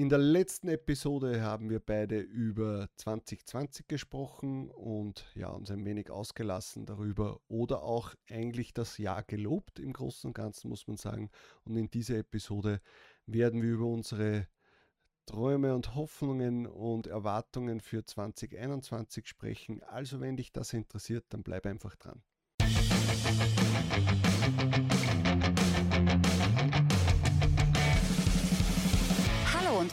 In der letzten Episode haben wir beide über 2020 gesprochen und ja, uns ein wenig ausgelassen darüber oder auch eigentlich das Jahr gelobt im Großen und Ganzen, muss man sagen. Und in dieser Episode werden wir über unsere Träume und Hoffnungen und Erwartungen für 2021 sprechen. Also wenn dich das interessiert, dann bleib einfach dran. und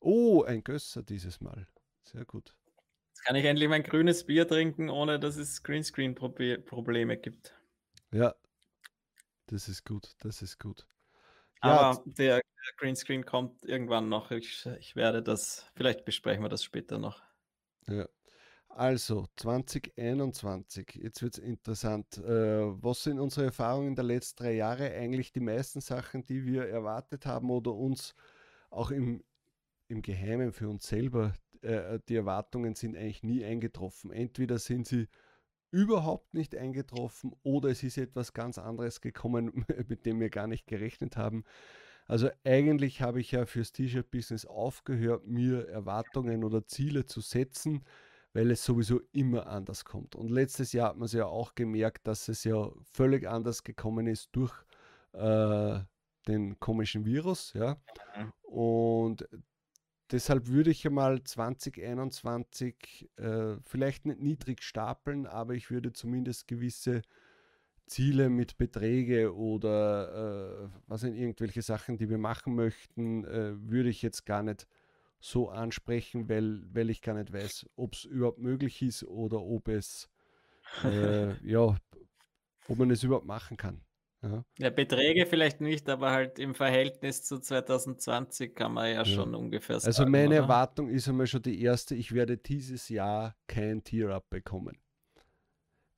Oh, ein Gösser dieses Mal. Sehr gut. Jetzt kann ich endlich mein grünes Bier trinken, ohne dass es Greenscreen-Probleme gibt. Ja, das ist gut, das ist gut. Ja, Aber der Greenscreen kommt irgendwann noch. Ich, ich werde das, vielleicht besprechen wir das später noch. Ja. Also 2021, jetzt wird es interessant. Äh, was sind unsere Erfahrungen der letzten drei Jahre? Eigentlich die meisten Sachen, die wir erwartet haben oder uns auch im, im Geheimen für uns selber, äh, die Erwartungen sind eigentlich nie eingetroffen. Entweder sind sie überhaupt nicht eingetroffen oder es ist etwas ganz anderes gekommen, mit dem wir gar nicht gerechnet haben. Also eigentlich habe ich ja fürs T-Shirt-Business aufgehört, mir Erwartungen oder Ziele zu setzen, weil es sowieso immer anders kommt. Und letztes Jahr hat man es ja auch gemerkt, dass es ja völlig anders gekommen ist durch äh, den komischen Virus. Ja. Mhm. Und deshalb würde ich einmal 2021 äh, vielleicht nicht niedrig stapeln, aber ich würde zumindest gewisse Ziele mit Beträge oder äh, was sind irgendwelche Sachen, die wir machen möchten, äh, würde ich jetzt gar nicht so ansprechen, weil, weil ich gar nicht weiß, ob es überhaupt möglich ist oder ob es äh, ja, ob man es überhaupt machen kann. Ja. ja. Beträge vielleicht nicht, aber halt im Verhältnis zu 2020 kann man ja, ja. schon ungefähr also sagen. Also meine oder? Erwartung ist einmal schon die erste, ich werde dieses Jahr kein Tier-Up bekommen.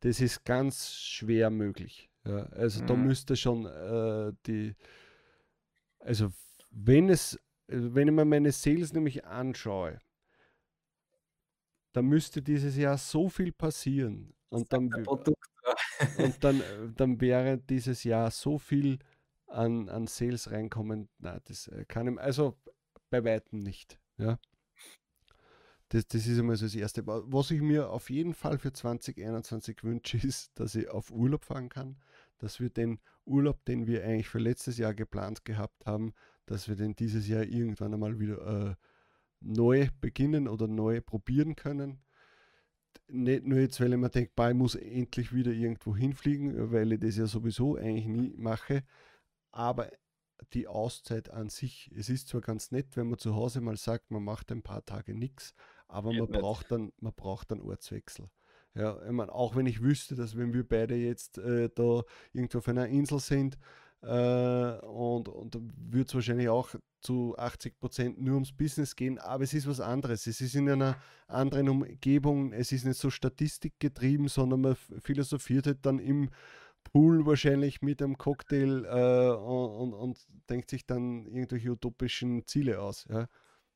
Das ist ganz schwer möglich. Ja. Also mhm. da müsste schon äh, die, also wenn es, wenn ich mir meine Sales nämlich anschaue, da müsste dieses Jahr so viel passieren. Und dann, und dann, äh, dann wäre dieses Jahr so viel an, an Sales reinkommen. Na, das äh, kann ihm, also bei weitem nicht. Ja. Das, das ist einmal so das Erste. Was ich mir auf jeden Fall für 2021 wünsche, ist, dass ich auf Urlaub fahren kann, dass wir den Urlaub, den wir eigentlich für letztes Jahr geplant gehabt haben, dass wir den dieses Jahr irgendwann einmal wieder äh, neu beginnen oder neu probieren können nicht nur jetzt, weil ich mir denke, ich muss endlich wieder irgendwo hinfliegen, weil ich das ja sowieso eigentlich nie mache, aber die Auszeit an sich, es ist zwar ganz nett, wenn man zu Hause mal sagt, man macht ein paar Tage nichts, aber man braucht, dann, man braucht dann Ortswechsel. Ja, ich meine, auch wenn ich wüsste, dass wenn wir beide jetzt äh, da irgendwo auf einer Insel sind, äh, und, und würde es wahrscheinlich auch zu 80 Prozent nur ums Business gehen, aber es ist was anderes. Es ist in einer anderen Umgebung, es ist nicht so statistikgetrieben, sondern man philosophiert halt dann im Pool wahrscheinlich mit einem Cocktail äh, und, und, denkt sich dann irgendwelche utopischen Ziele aus. Ja.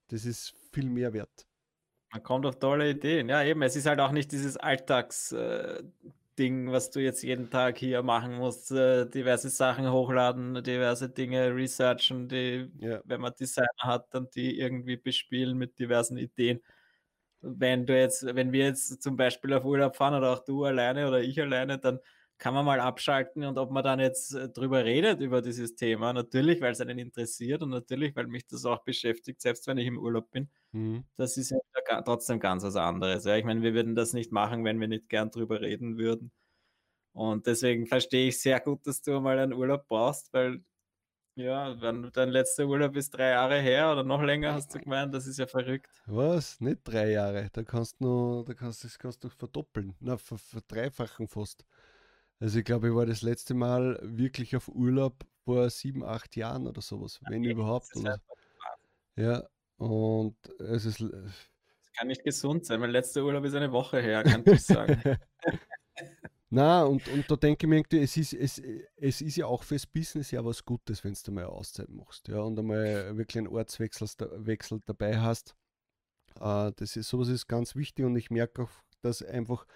Das ist viel mehr wert. Man kommt auf tolle Ideen. Ja, eben, es ist halt auch nicht dieses Alltags. Äh, Ding, was du jetzt jeden Tag hier machen musst, äh, diverse Sachen hochladen, diverse Dinge researchen, die, ja. wenn man Designer hat, dann die irgendwie bespielen mit diversen Ideen. Wenn du jetzt, wenn wir jetzt zum Beispiel auf Urlaub fahren oder auch du alleine oder ich alleine, dann kann man mal abschalten und ob man dann jetzt äh, drüber redet über dieses Thema, natürlich, weil es einen interessiert und natürlich, weil mich das auch beschäftigt, selbst wenn ich im Urlaub bin. Mhm. Das ist ja trotzdem ganz was anderes. Ja, ich meine, wir würden das nicht machen, wenn wir nicht gern drüber reden würden. Und deswegen verstehe ich sehr gut, dass du mal einen Urlaub brauchst, weil ja, wenn dein letzter Urlaub ist drei Jahre her oder noch länger, hast du gemeint, das ist ja verrückt. Was? Nicht drei Jahre. Da kannst du, da kannst, das kannst du verdoppeln. Na, verdreifachen fast. Also ich glaube, ich war das letzte Mal wirklich auf Urlaub vor sieben, acht Jahren oder sowas, wenn okay, überhaupt. Oder. Ja, Und es ist. Das kann nicht gesund sein. Mein letzter Urlaub ist eine Woche her, kann ich sagen. Na, und, und da denke ich mir irgendwie, es ist, es, es ist ja auch fürs Business ja was Gutes, wenn du mal eine Auszeit machst, ja, und einmal wirklich einen Ortswechsel Wechsel dabei hast. Äh, das ist, sowas ist ganz wichtig und ich merke auch, dass einfach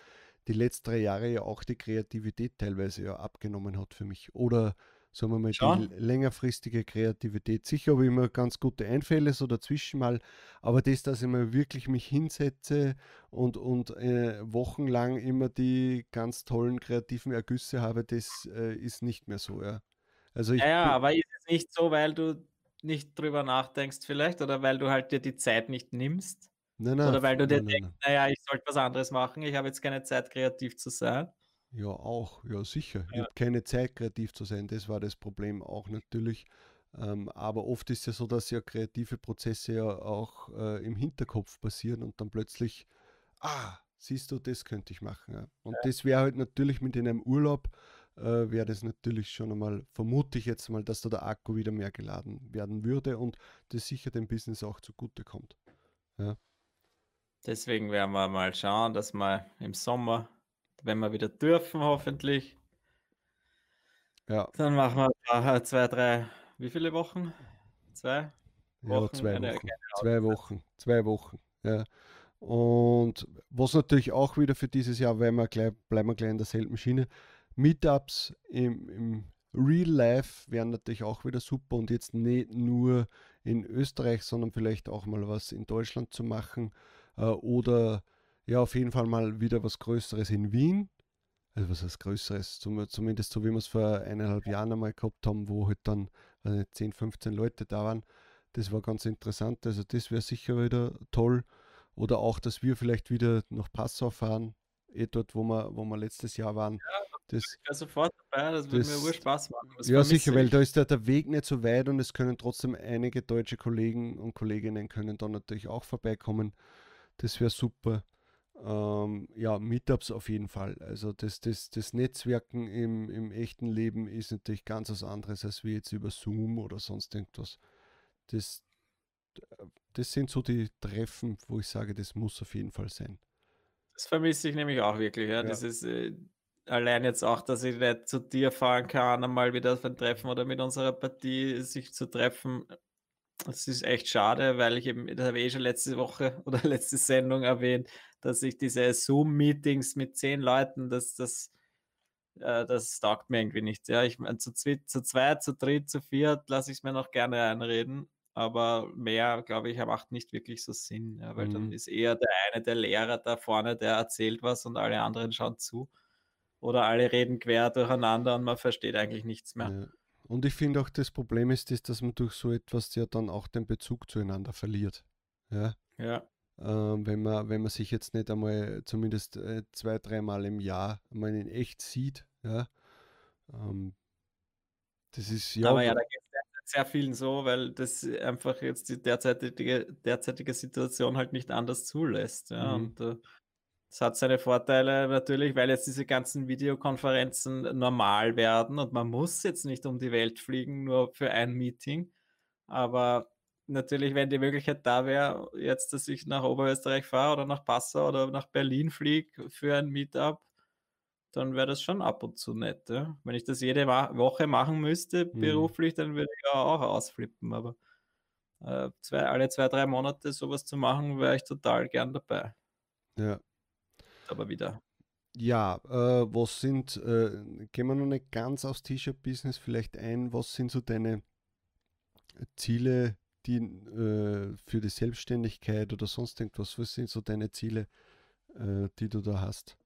die letzten drei Jahre ja auch die Kreativität teilweise ja abgenommen hat für mich. Oder sagen wir mal, Schon. die längerfristige Kreativität. Sicher habe ich immer ganz gute Einfälle so dazwischen mal, aber das, dass ich mal wirklich mich hinsetze und, und äh, wochenlang immer die ganz tollen kreativen Ergüsse habe, das äh, ist nicht mehr so, ja. Also ich ja, ja aber ist es nicht so, weil du nicht drüber nachdenkst vielleicht oder weil du halt dir die Zeit nicht nimmst? Nein, nein, oder weil du dir nein, denkst, naja, ich sollte was anderes machen, ich habe jetzt keine Zeit, kreativ zu sein. Ja, auch, ja, sicher. Ich habe keine Zeit, kreativ zu sein. Das war das Problem auch natürlich. Ähm, aber oft ist ja so, dass ja kreative Prozesse ja auch äh, im Hinterkopf passieren und dann plötzlich, ah, siehst du, das könnte ich machen. Ja. Und ja. das wäre halt natürlich mit in einem Urlaub, äh, wäre das natürlich schon einmal, vermute ich jetzt mal, dass da der Akku wieder mehr geladen werden würde und das sicher dem Business auch zugute kommt. Ja. Deswegen werden wir mal schauen, dass wir im Sommer wenn wir wieder dürfen, hoffentlich. Ja. Dann machen wir zwei, drei, wie viele Wochen? Zwei? Wochen? Ja, zwei Wochen. zwei Wochen. Zwei Wochen. Ja. Und was natürlich auch wieder für dieses Jahr, weil wir gleich, bleiben wir gleich in derselben Schiene, Meetups im, im Real Life wären natürlich auch wieder super und jetzt nicht nur in Österreich, sondern vielleicht auch mal was in Deutschland zu machen oder ja, auf jeden Fall mal wieder was Größeres in Wien. Also was heißt Größeres? Zum, zumindest so wie wir es vor eineinhalb Jahren einmal gehabt haben, wo halt dann also 10, 15 Leute da waren. Das war ganz interessant. Also das wäre sicher wieder toll. Oder auch, dass wir vielleicht wieder nach Passau fahren, eh dort, wo wir, wo wir letztes Jahr waren. Ja, das, ich sofort dabei, das würde mir Spaß machen. Das ja, sicher, weil da ist der, der Weg nicht so weit und es können trotzdem einige deutsche Kollegen und Kolleginnen können dann natürlich auch vorbeikommen. Das wäre super. Ähm, ja, Meetups auf jeden Fall. Also das, das, das Netzwerken im, im echten Leben ist natürlich ganz was anderes als wie jetzt über Zoom oder sonst irgendwas. Das, das sind so die Treffen, wo ich sage, das muss auf jeden Fall sein. Das vermisse ich nämlich auch wirklich. Ja. ja. Dieses, äh, allein jetzt auch, dass ich nicht zu dir fahren kann, einmal wieder auf ein Treffen oder mit unserer Partie sich zu treffen. Das ist echt schade, weil ich eben, das habe ich eh schon letzte Woche oder letzte Sendung erwähnt, dass ich diese Zoom-Meetings mit zehn Leuten, das, das, äh, das taugt mir irgendwie nicht. Ja, ich meine, zu, zu zweit, zu dritt, zu viert lasse ich es mir noch gerne einreden, aber mehr, glaube ich, macht nicht wirklich so Sinn, ja, weil mhm. dann ist eher der eine, der Lehrer da vorne, der erzählt was und alle anderen schauen zu. Oder alle reden quer durcheinander und man versteht eigentlich nichts mehr. Ja. Und ich finde auch, das Problem ist, ist, dass man durch so etwas ja dann auch den Bezug zueinander verliert. Ja. Ja. Ähm, wenn, man, wenn man sich jetzt nicht einmal zumindest äh, zwei, dreimal im Jahr mal in echt sieht. Ja. Ähm, das ist ja. Aber ja, da geht es sehr vielen so, weil das einfach jetzt die derzeitige, derzeitige Situation halt nicht anders zulässt. Ja. Mhm. Und äh, das hat seine Vorteile natürlich, weil jetzt diese ganzen Videokonferenzen normal werden und man muss jetzt nicht um die Welt fliegen, nur für ein Meeting. Aber natürlich, wenn die Möglichkeit da wäre, jetzt, dass ich nach Oberösterreich fahre oder nach Passau oder nach Berlin fliege für ein Meetup, dann wäre das schon ab und zu nett. Ja? Wenn ich das jede Woche machen müsste, mhm. beruflich, dann würde ich auch ausflippen. Aber äh, zwei, alle zwei, drei Monate sowas zu machen, wäre ich total gern dabei. Ja, aber wieder. Ja, äh, was sind, äh, gehen wir noch nicht ganz aufs T-Shirt-Business vielleicht ein, was sind so deine Ziele, die äh, für die Selbstständigkeit oder sonst irgendwas, was sind so deine Ziele, äh, die du da hast?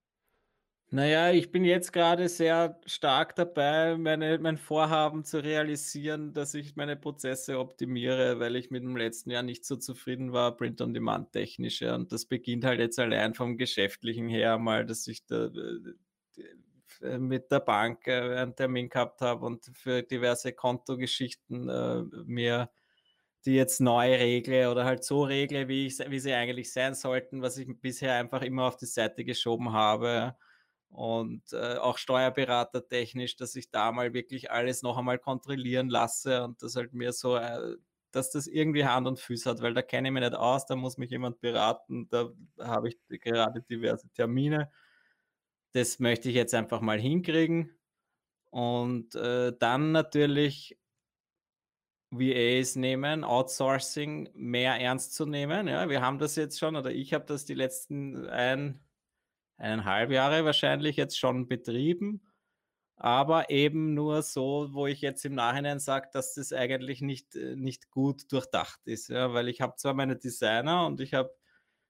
Naja, ich bin jetzt gerade sehr stark dabei, meine, mein Vorhaben zu realisieren, dass ich meine Prozesse optimiere, weil ich mit dem letzten Jahr nicht so zufrieden war, Print-on-Demand technisch. Ja. Und das beginnt halt jetzt allein vom Geschäftlichen her mal, dass ich da äh, mit der Bank äh, einen Termin gehabt habe und für diverse Kontogeschichten äh, mir die jetzt neu regle oder halt so regle, wie, ich, wie sie eigentlich sein sollten, was ich bisher einfach immer auf die Seite geschoben habe und äh, auch steuerberatertechnisch, dass ich da mal wirklich alles noch einmal kontrollieren lasse und das halt mir so äh, dass das irgendwie Hand und Füße hat, weil da kenne ich mich nicht aus, da muss mich jemand beraten, da habe ich gerade diverse Termine. Das möchte ich jetzt einfach mal hinkriegen. Und äh, dann natürlich VAs nehmen, Outsourcing mehr ernst zu nehmen. Ja, wir haben das jetzt schon, oder ich habe das die letzten ein, eineinhalb Jahre wahrscheinlich jetzt schon betrieben aber eben nur so, wo ich jetzt im Nachhinein sage, dass das eigentlich nicht, äh, nicht gut durchdacht ist. Ja? Weil ich habe zwar meine Designer und ich habe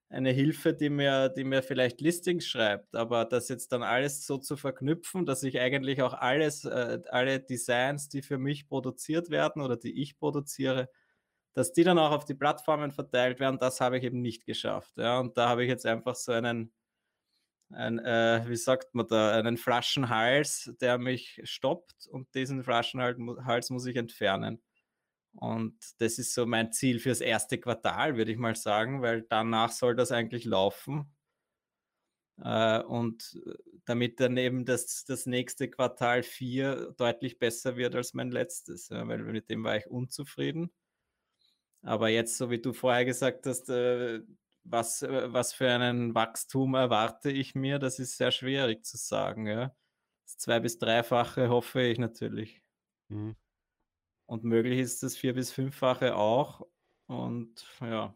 eine Hilfe, die mir, die mir vielleicht Listings schreibt, aber das jetzt dann alles so zu verknüpfen, dass ich eigentlich auch alles, äh, alle Designs, die für mich produziert werden oder die ich produziere, dass die dann auch auf die Plattformen verteilt werden, das habe ich eben nicht geschafft. Ja? Und da habe ich jetzt einfach so einen ein, äh, wie sagt man da, einen Flaschenhals, der mich stoppt und diesen Flaschenhals muss ich entfernen. Und das ist so mein Ziel fürs erste Quartal, würde ich mal sagen, weil danach soll das eigentlich laufen. Äh, und damit dann eben das, das nächste Quartal 4 deutlich besser wird als mein letztes, weil mit dem war ich unzufrieden. Aber jetzt, so wie du vorher gesagt hast, äh, was, äh, was für einen Wachstum erwarte ich mir, das ist sehr schwierig zu sagen. Ja. Das zwei- bis dreifache hoffe ich natürlich. Mhm. Und möglich ist das vier- bis fünffache auch. Und ja,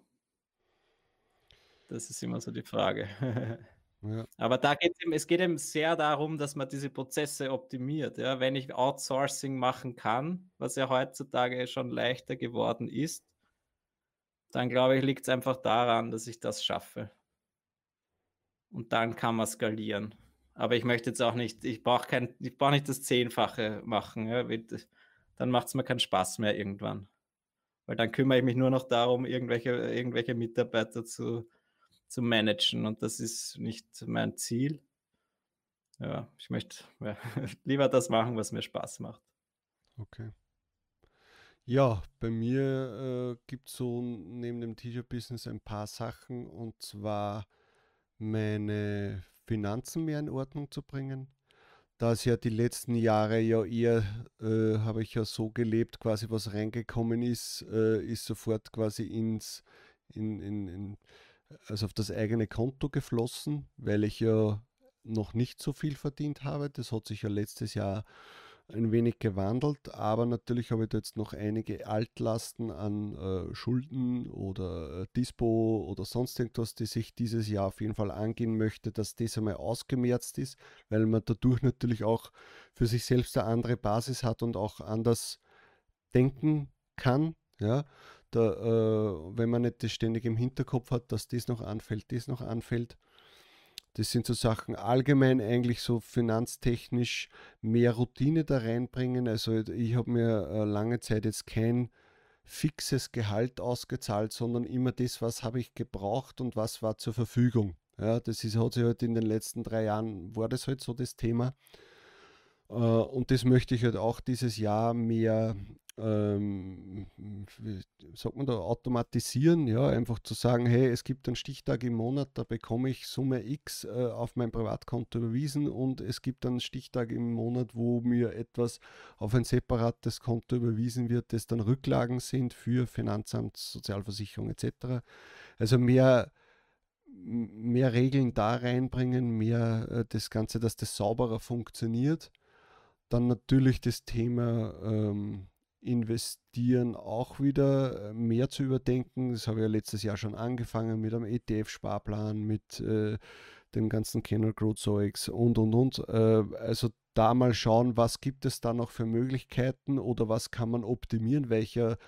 das ist immer so die Frage. ja. Aber da geht es, es geht eben sehr darum, dass man diese Prozesse optimiert. Ja. Wenn ich Outsourcing machen kann, was ja heutzutage schon leichter geworden ist, dann glaube ich, liegt es einfach daran, dass ich das schaffe. Und dann kann man skalieren. Aber ich möchte jetzt auch nicht, ich brauche kein, nicht das Zehnfache machen. Ja, dann macht es mir keinen Spaß mehr irgendwann. Weil dann kümmere ich mich nur noch darum, irgendwelche, irgendwelche Mitarbeiter zu, zu managen. Und das ist nicht mein Ziel. Ja, ich möchte ja, lieber das machen, was mir Spaß macht. Okay. Ja, bei mir äh, gibt es so neben dem T-Shirt-Business ein paar Sachen und zwar meine Finanzen mehr in Ordnung zu bringen. Da es ja die letzten Jahre ja eher, äh, habe ich ja so gelebt, quasi was reingekommen ist, äh, ist sofort quasi ins, in, in, in, also auf das eigene Konto geflossen, weil ich ja noch nicht so viel verdient habe. Das hat sich ja letztes Jahr ein wenig gewandelt, aber natürlich habe ich da jetzt noch einige Altlasten an äh, Schulden oder äh, Dispo oder sonst irgendwas, die sich dieses Jahr auf jeden Fall angehen möchte, dass das einmal ausgemerzt ist, weil man dadurch natürlich auch für sich selbst eine andere Basis hat und auch anders denken kann. Ja, da, äh, wenn man nicht das ständig im Hinterkopf hat, dass das noch anfällt, das noch anfällt. Das sind so Sachen allgemein eigentlich so finanztechnisch mehr Routine da reinbringen. Also ich habe mir äh, lange Zeit jetzt kein fixes Gehalt ausgezahlt, sondern immer das, was habe ich gebraucht und was war zur Verfügung. Ja, das ist, hat sich halt in den letzten drei Jahren, war das halt so das Thema. Äh, und das möchte ich halt auch dieses Jahr mehr ähm, sagt man da, automatisieren, ja, einfach zu sagen, hey, es gibt einen Stichtag im Monat, da bekomme ich Summe X äh, auf mein Privatkonto überwiesen und es gibt einen Stichtag im Monat, wo mir etwas auf ein separates Konto überwiesen wird, das dann Rücklagen sind für Finanzamt, Sozialversicherung etc. Also mehr mehr Regeln da reinbringen, mehr äh, das Ganze, dass das sauberer funktioniert. Dann natürlich das Thema ähm, Investieren auch wieder äh, mehr zu überdenken. Das habe ich ja letztes Jahr schon angefangen mit einem ETF-Sparplan, mit äh, dem ganzen Kennel Growth Zeugs und und und. Äh, also da mal schauen, was gibt es da noch für Möglichkeiten oder was kann man optimieren, welcher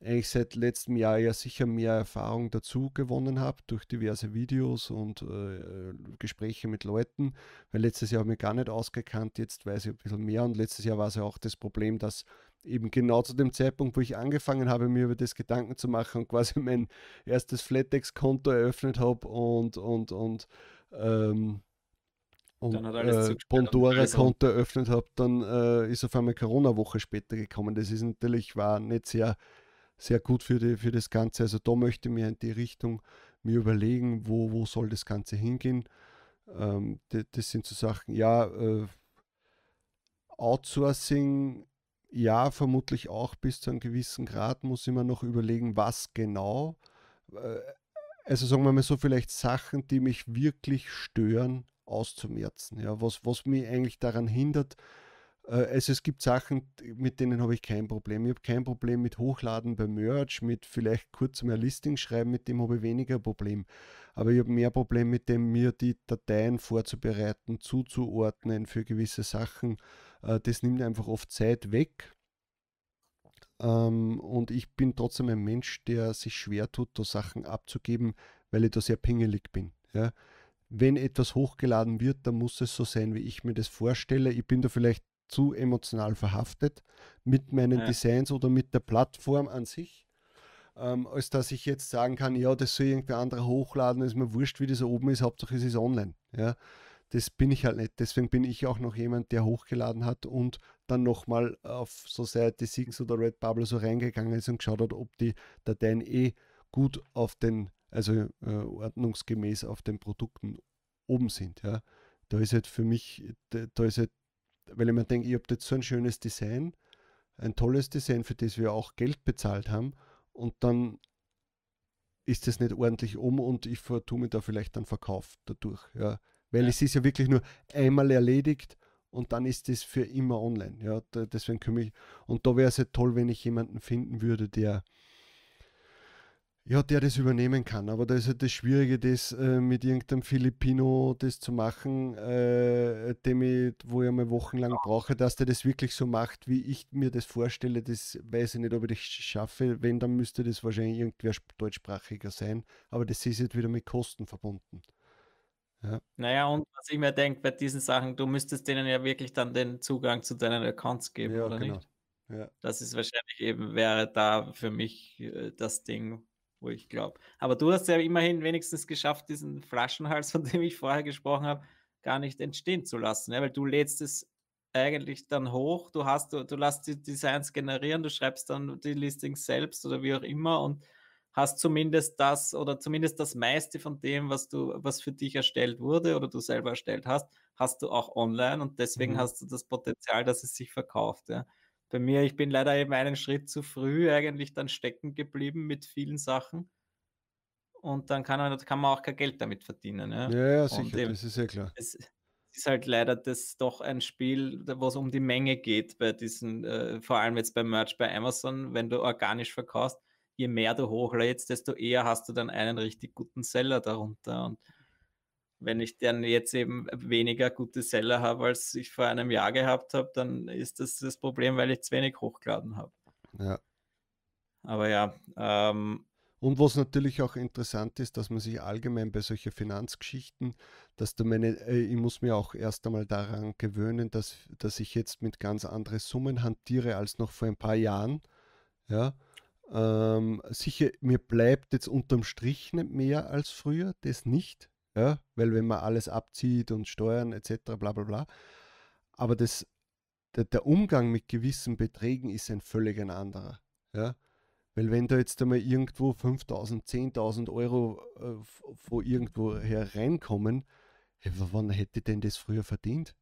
eigentlich seit letztem Jahr ja sicher mehr Erfahrung dazu gewonnen habe durch diverse Videos und äh, Gespräche mit Leuten, weil letztes Jahr habe ich mich gar nicht ausgekannt, jetzt weiß ich ein bisschen mehr und letztes Jahr war es ja auch das Problem, dass eben genau zu dem Zeitpunkt, wo ich angefangen habe, mir über das Gedanken zu machen und quasi mein erstes Flatex-Konto eröffnet habe und, und, und, ähm, und äh, Bondora-Konto eröffnet habe, dann äh, ist auf einmal Corona-Woche später gekommen. Das ist natürlich, war nicht sehr, sehr gut für, die, für das Ganze. Also da möchte ich mir in die Richtung mir überlegen, wo, wo soll das Ganze hingehen. Ähm, das, das, sind so Sachen, ja, äh, Outsourcing ja, vermutlich auch bis zu einem gewissen Grad muss ich mir noch überlegen, was genau. Äh, also sagen wir mal so, vielleicht Sachen, die mich wirklich stören, auszumerzen. Ja, was, was mich eigentlich daran hindert, also es gibt Sachen, mit denen habe ich kein Problem. Ich habe kein Problem mit Hochladen bei Merch, mit vielleicht kurz mehr Listing schreiben, mit dem habe ich weniger Problem. Aber ich habe mehr Problem mit dem, mir die Dateien vorzubereiten, zuzuordnen für gewisse Sachen. Äh, das nimmt einfach oft Zeit weg. Ähm, und ich bin trotzdem ein Mensch, der sich schwer tut, da Sachen abzugeben, weil ich da sehr pingelig bin. Ja wenn etwas hochgeladen wird, dann muss es so sein, wie ich mir das vorstelle. Ich bin da vielleicht zu emotional verhaftet mit meinen ja. Designs oder mit der Plattform an sich, ähm, als dass ich jetzt sagen kann, ja, das soll irgendwer anderer hochladen, ist mir wurscht, wie das oben ist, Hauptsache es ist online. Ja. Das bin ich halt nicht. Deswegen bin ich auch noch jemand, der hochgeladen hat und dann nochmal auf Society Six oder Redbubble so reingegangen ist und geschaut hat, ob die Dateien eh gut auf den, also äh, ordnungsgemäß auf den Produkten oben sind. Ja. Da ist halt für mich, da ist halt weil ich mir denke, ich habe jetzt so ein schönes Design, ein tolles Design, für das wir auch Geld bezahlt haben und dann ist das nicht ordentlich um und ich tue mir da vielleicht dann Verkauf dadurch. Ja. Weil ja. es ist ja wirklich nur einmal erledigt und dann ist es für immer online. Ja. deswegen kümmere ich. Und da wäre es ja toll, wenn ich jemanden finden würde, der ja, der das übernehmen kann. Aber da ist halt das Schwierige, das äh, mit irgendeinem Filipino das zu machen, äh, dem ich, wo ich einmal wochenlang brauche, dass der das wirklich so macht, wie ich mir das vorstelle. Das weiß ich nicht, ob ich das schaffe. Wenn, dann müsste das wahrscheinlich irgendwer deutschsprachiger sein. Aber das ist jetzt wieder mit Kosten verbunden. Ja. Naja, und was ich mir denke bei diesen Sachen, du müsstest denen ja wirklich dann den Zugang zu deinen Accounts geben, ja, oder genau. nicht? Ja. Das ist wahrscheinlich eben, wäre da für mich äh, das Ding, wo ich glaube. Aber du hast ja immerhin wenigstens geschafft, diesen Flaschenhals, von dem ich vorher gesprochen habe, gar nicht entstehen zu lassen, ja? weil du lädst es eigentlich dann hoch, du hast, du, du lässt die Designs generieren, du schreibst dann die Listings selbst oder wie auch immer und hast zumindest das oder zumindest das meiste von dem, was du, was für dich erstellt wurde oder du selber erstellt hast, hast du auch online und deswegen mhm. hast du das Potenzial, dass es sich verkauft. Ja bei mir, ich bin leider eben einen Schritt zu früh eigentlich dann stecken geblieben mit vielen Sachen. Und dann kann man, kann man auch kein Geld damit verdienen. Ja, ja, ja sicher, eben, das ist ja klar. Es, ist halt leider das doch ein Spiel, wo es um die Menge geht bei diesen, äh, vor allem jetzt beim Merch bei Amazon, wenn du organisch verkaufst, je mehr du hochlädst, desto eher hast du dann einen richtig guten Seller darunter. Und wenn ich dann jetzt eben weniger gute Seller habe, als ich vor einem Jahr gehabt habe, dann ist das das Problem, weil ich zu wenig hochgeladen habe. Ja. Aber ja. Ähm, und was natürlich auch interessant ist, dass man sich allgemein bei solchen Finanzgeschichten, dass du meine, äh, ich muss mir auch erst einmal daran gewöhnen, dass, dass ich jetzt mit ganz anderen Summen hantiere als noch vor ein paar Jahren. Ja. Ähm, sicher, mir bleibt jetzt unterm Strich nicht mehr als früher, das nicht. Ja, weil wenn man alles abzieht und Steuern etc. bla bla bla. Aber das, der, der Umgang mit gewissen Beträgen ist ein völlig ein anderer. Ja? Weil wenn da jetzt einmal irgendwo 5.000, 10.000 Euro äh, von irgendwo her reinkommen, hey, wann hätte denn das früher verdient?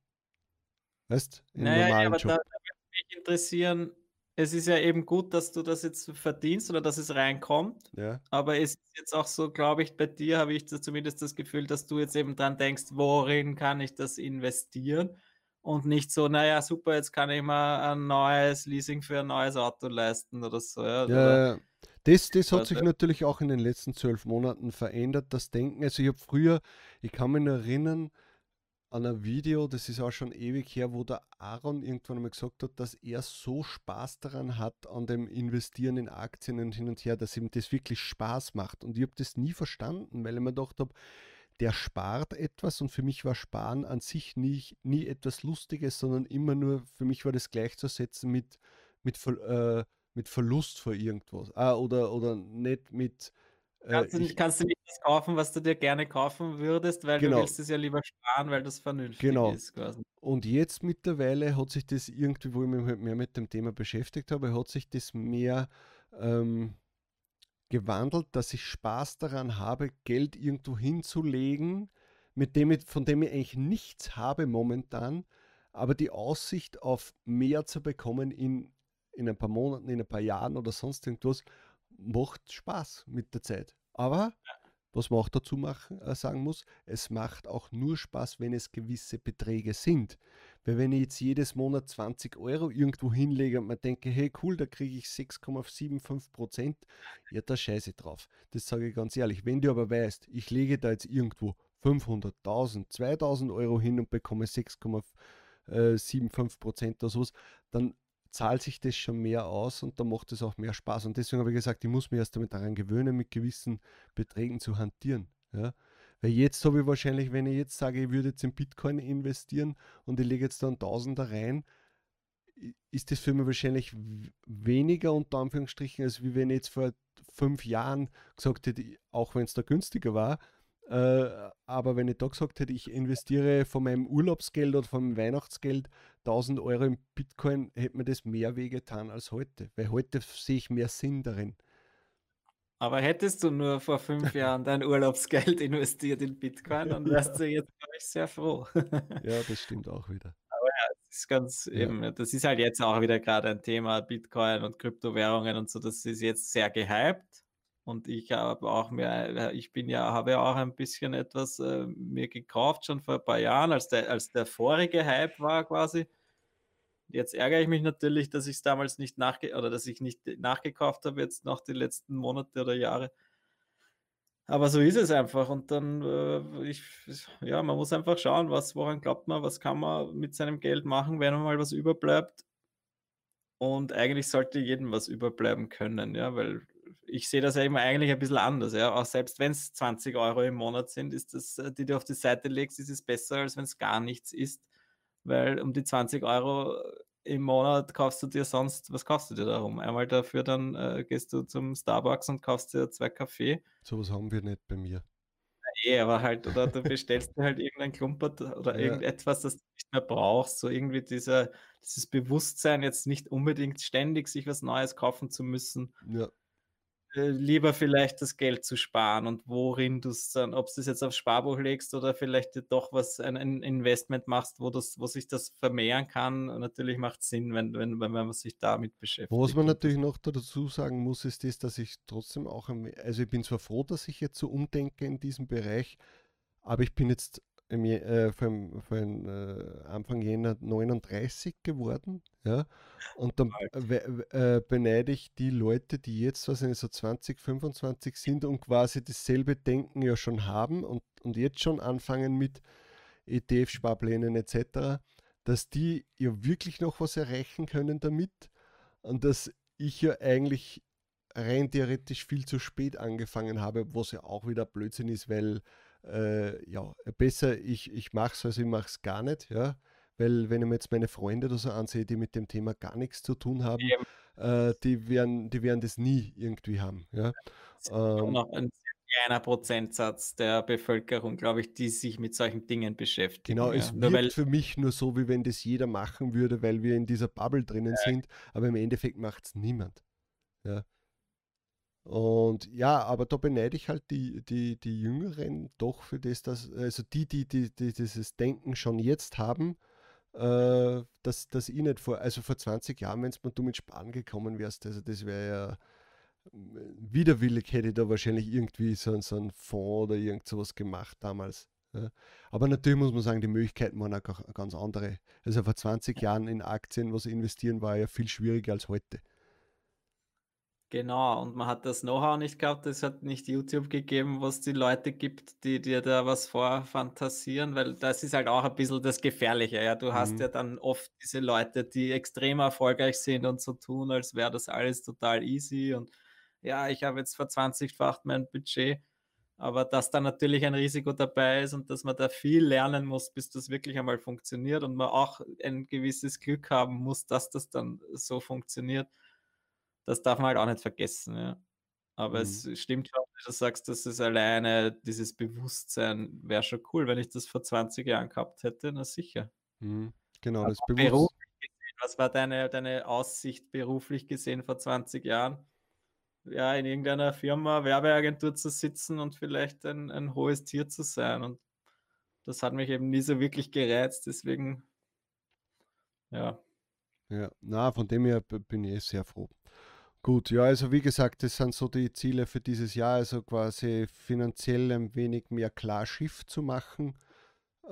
Weißt du? Naja, ja, aber Job. da, da würde mich interessieren, es ist ja eben gut, dass du das jetzt verdienst oder dass es reinkommt. Ja. Aber es ist jetzt auch so, glaube ich, bei dir habe ich zumindest das Gefühl, dass du jetzt eben dran denkst, worin kann ich das investieren? Und nicht so, naja, super, jetzt kann ich mal ein neues Leasing für ein neues Auto leisten oder so. Ja, ja das, das hat sich natürlich auch in den letzten zwölf Monaten verändert, das Denken. Also ich habe früher, ich kann mich erinnern, an einem Video, das ist auch schon ewig her, wo der Aaron irgendwann mal gesagt hat, dass er so Spaß daran hat, an dem Investieren in Aktien und hin und her, dass ihm das wirklich Spaß macht. Und ich habe das nie verstanden, weil ich mir gedacht habe, der spart etwas und für mich war Sparen an sich nie, nie etwas Lustiges, sondern immer nur, für mich war das gleichzusetzen mit, mit, äh, mit Verlust vor irgendwas. Ah, oder, oder nicht mit Kannst du, ich, kannst du nicht das kaufen, was du dir gerne kaufen würdest, weil genau. du willst es ja lieber sparen, weil das vernünftig genau. ist. Quasi. Und jetzt mittlerweile hat sich das irgendwie, wo ich mich halt mehr mit dem Thema beschäftigt habe, hat sich das mehr ähm, gewandelt, dass ich Spaß daran habe, Geld irgendwo hinzulegen, mit dem ich, von dem ich eigentlich nichts habe momentan, aber die Aussicht auf mehr zu bekommen in in ein paar Monaten, in ein paar Jahren oder sonst irgendwas, macht Spaß mit der Zeit. Aber was man auch dazu machen, äh, sagen muss, es macht auch nur Spaß, wenn es gewisse Beträge sind. Weil wenn ich jetzt jedes Monat 20 Euro irgendwo hinlege und mir denke, hey cool, da kriege ich 6,75 Prozent, ja, da scheiße drauf. Das sage ich ganz ehrlich. Wenn du aber weißt, ich lege da jetzt irgendwo 500, 1000, 2000 Euro hin und bekomme 6,75 Prozent oder sowas, dann zahlt sich das schon mehr aus und dann macht es auch mehr Spaß. Und deswegen habe ich gesagt, ich muss mich erst damit daran gewöhnen, mit gewissen Beträgen zu hantieren. Ja? Weil jetzt habe ich wahrscheinlich, wenn ich jetzt sage, ich würde jetzt in Bitcoin investieren und ich lege jetzt da einen Tausender rein, ist das für mich wahrscheinlich weniger unter Anführungsstrichen, als wie wenn ich jetzt vor fünf Jahren gesagt hätte, auch wenn es da günstiger war, äh, aber wenn ich da gesagt hätte, ich investiere von meinem Urlaubsgeld oder von meinem Weihnachtsgeld 1000 Euro in Bitcoin, hätte mir das mehr wehgetan als heute. Weil heute sehe ich mehr Sinn darin. Aber hättest du nur vor fünf Jahren dein Urlaubsgeld investiert in Bitcoin, dann wärst du jetzt, glaube ich, sehr froh. ja, das stimmt auch wieder. Aber ja, das ist ganz ja. eben, das ist halt jetzt auch wieder gerade ein Thema, Bitcoin und Kryptowährungen und so, das ist jetzt sehr gehypt. Und ich habe auch mir, ich bin ja, habe ja auch ein bisschen etwas äh, mir gekauft, schon vor ein paar Jahren, als der, als der vorige Hype war quasi. Jetzt ärgere ich mich natürlich, dass ich es damals nicht nachge oder dass ich nicht nachgekauft habe, jetzt noch die letzten Monate oder Jahre. Aber so ist es einfach. Und dann, äh, ich, ja, man muss einfach schauen, was, woran glaubt man, was kann man mit seinem Geld machen, wenn mal was überbleibt. Und eigentlich sollte jedem was überbleiben können, ja, weil ich sehe das ja immer eigentlich ein bisschen anders, ja. Auch selbst wenn es 20 Euro im Monat sind, ist das, äh, die du auf die Seite legst, ist es besser, als wenn es gar nichts ist weil um die 20 Euro im Monat kaufst du dir sonst, was kaufst du dir darum? Einmal dafür, dann äh, gehst du zum Starbucks und kaufst dir zwei Kaffee. Sowas haben wir nicht bei mir. Nee, aber halt, oder du bestellst dir halt irgendein Klumpert oder ja. irgendetwas, das du nicht mehr brauchst. So irgendwie dieser, dieses Bewusstsein, jetzt nicht unbedingt ständig sich was Neues kaufen zu müssen. Ja. Äh, lieber vielleicht das Geld zu sparen und worin du es dann, ob du es jetzt aufs Sparbuch legst oder vielleicht doch was, ein, ein Investment machst, wo, das, wo sich das vermehren kann. Natürlich macht es Sinn, wenn, wenn, wenn man sich damit beschäftigt. Was man natürlich noch dazu sagen muss, ist das, dass ich trotzdem auch, also ich bin zwar froh, dass ich jetzt so umdenke in diesem Bereich, aber ich bin jetzt im, äh, vom, vom äh, Anfang Jänner 39 geworden. Ja? Und dann äh, beneide ich die Leute, die jetzt was so 20, 25 sind und quasi dasselbe Denken ja schon haben und, und jetzt schon anfangen mit ETF-Sparplänen etc., dass die ja wirklich noch was erreichen können damit und dass ich ja eigentlich rein theoretisch viel zu spät angefangen habe, was ja auch wieder Blödsinn ist, weil äh, ja, besser ich, ich mache es, als ich mache es gar nicht, ja. Weil wenn ich mir jetzt meine Freunde oder so ansehe, die mit dem Thema gar nichts zu tun haben, äh, die, werden, die werden das nie irgendwie haben. Ja. Ähm, noch ein kleiner Prozentsatz der Bevölkerung, glaube ich, die sich mit solchen Dingen beschäftigen. Genau, ja. es wirkt weil, für mich nur so, wie wenn das jeder machen würde, weil wir in dieser Bubble drinnen ja. sind, aber im Endeffekt macht es niemand. Ja. Und ja, aber da beneide ich halt die, die, die Jüngeren doch für das, dass, also die, die, die, die dieses Denken schon jetzt haben, äh, dass, dass ich nicht vor, also vor 20 Jahren, wenn du mit Sparen gekommen wärst, also das wäre ja äh, widerwillig, hätte ich da wahrscheinlich irgendwie so, so einen Fonds oder irgend sowas gemacht damals. Ja. Aber natürlich muss man sagen, die Möglichkeiten waren auch ganz andere. Also vor 20 Jahren in Aktien was investieren war ja viel schwieriger als heute. Genau, und man hat das Know-how nicht gehabt, es hat nicht YouTube gegeben, wo es die Leute gibt, die dir da was vorfantasieren, weil das ist halt auch ein bisschen das Gefährliche. Ja, du hast mhm. ja dann oft diese Leute, die extrem erfolgreich sind und so tun, als wäre das alles total easy und ja, ich habe jetzt verzwanzigfacht mein Budget, aber dass da natürlich ein Risiko dabei ist und dass man da viel lernen muss, bis das wirklich einmal funktioniert und man auch ein gewisses Glück haben muss, dass das dann so funktioniert das darf man halt auch nicht vergessen. Ja. Aber mhm. es stimmt schon, wie du sagst, dass es alleine dieses Bewusstsein wäre schon cool, wenn ich das vor 20 Jahren gehabt hätte, na sicher. Mhm. Genau, Aber das Bewusstsein. Was war deine, deine Aussicht beruflich gesehen vor 20 Jahren? Ja, in irgendeiner Firma, Werbeagentur zu sitzen und vielleicht ein, ein hohes Tier zu sein. Und das hat mich eben nie so wirklich gereizt. Deswegen, ja, Ja, na, von dem her bin ich sehr froh. Gut, ja, also wie gesagt, das sind so die Ziele für dieses Jahr, also quasi finanziell ein wenig mehr Klarschiff zu machen.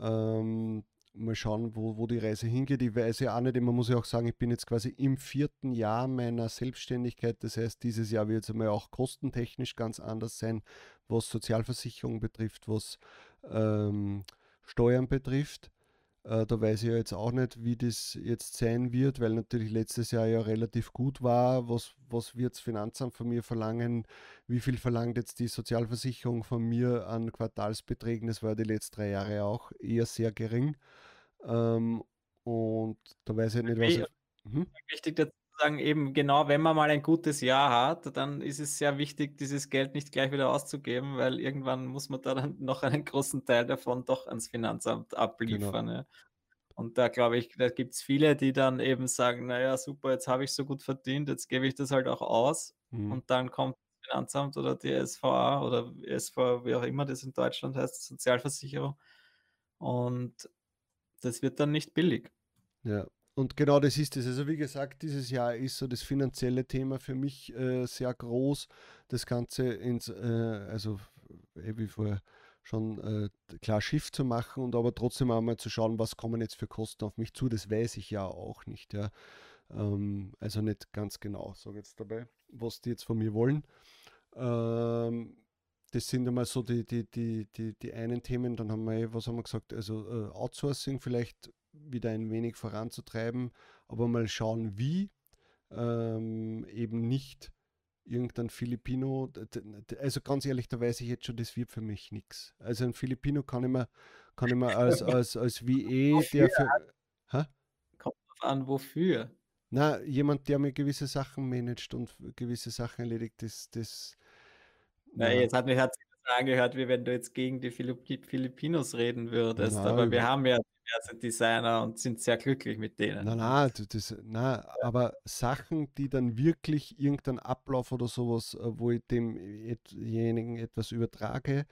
Ähm, mal schauen, wo, wo die Reise hingeht. Ich weiß ja auch nicht, man muss ja auch sagen, ich bin jetzt quasi im vierten Jahr meiner Selbstständigkeit. Das heißt, dieses Jahr wird es einmal auch kostentechnisch ganz anders sein, was Sozialversicherung betrifft, was ähm, Steuern betrifft. Äh, da weiß ich ja jetzt auch nicht, wie das jetzt sein wird, weil natürlich letztes Jahr ja relativ gut war. Was, was wird das Finanzamt von mir verlangen? Wie viel verlangt jetzt die Sozialversicherung von mir an Quartalsbeträgen? Das war die letzten drei Jahre auch eher sehr gering. Ähm, und da weiß ich nicht, was. Ich, hm? Wichtig dazu sagen, eben genau, wenn man mal ein gutes Jahr hat, dann ist es sehr wichtig, dieses Geld nicht gleich wieder auszugeben, weil irgendwann muss man da dann noch einen großen Teil davon doch ans Finanzamt abliefern. Genau. Ja. Und da glaube ich, da gibt es viele, die dann eben sagen, naja, super, jetzt habe ich so gut verdient, jetzt gebe ich das halt auch aus. Mhm. Und dann kommt das Finanzamt oder die SVA oder SV, wie auch immer das in Deutschland heißt, Sozialversicherung. Und das wird dann nicht billig. Ja, und genau das ist es. Also wie gesagt, dieses Jahr ist so das finanzielle Thema für mich äh, sehr groß. Das Ganze ins, äh, also äh, wie vorher schon äh, klar Schiff zu machen und aber trotzdem einmal zu schauen, was kommen jetzt für Kosten auf mich zu. Das weiß ich ja auch nicht. Ja. Ähm, also nicht ganz genau, sage jetzt dabei, was die jetzt von mir wollen. Ähm, das sind einmal so die, die, die, die, die einen Themen. Dann haben wir, was haben wir gesagt, also äh, Outsourcing vielleicht wieder ein wenig voranzutreiben, aber mal schauen, wie. Ähm, eben nicht irgendein Filipino, also ganz ehrlich, da weiß ich jetzt schon, das wird für mich nichts. Also ein Filipino kann ich mir, kann ich mir als, als, als VE, der für. Hä? Kommt drauf an, wofür? Na, jemand, der mir gewisse Sachen managt und gewisse Sachen erledigt, das. das na, jetzt hat mich hat angehört, wie wenn du jetzt gegen die Filipinos reden würdest. Na, aber wir haben ja diverse Designer und sind sehr glücklich mit denen. Nein, nein, das, nein ja. aber Sachen, die dann wirklich irgendeinen Ablauf oder sowas, äh, wo ich demjenigen etwas übertrage,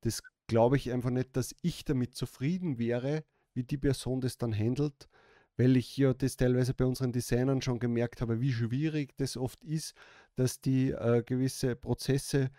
das glaube ich einfach nicht, dass ich damit zufrieden wäre, wie die Person das dann handelt, weil ich ja das teilweise bei unseren Designern schon gemerkt habe, wie schwierig das oft ist, dass die äh, gewisse Prozesse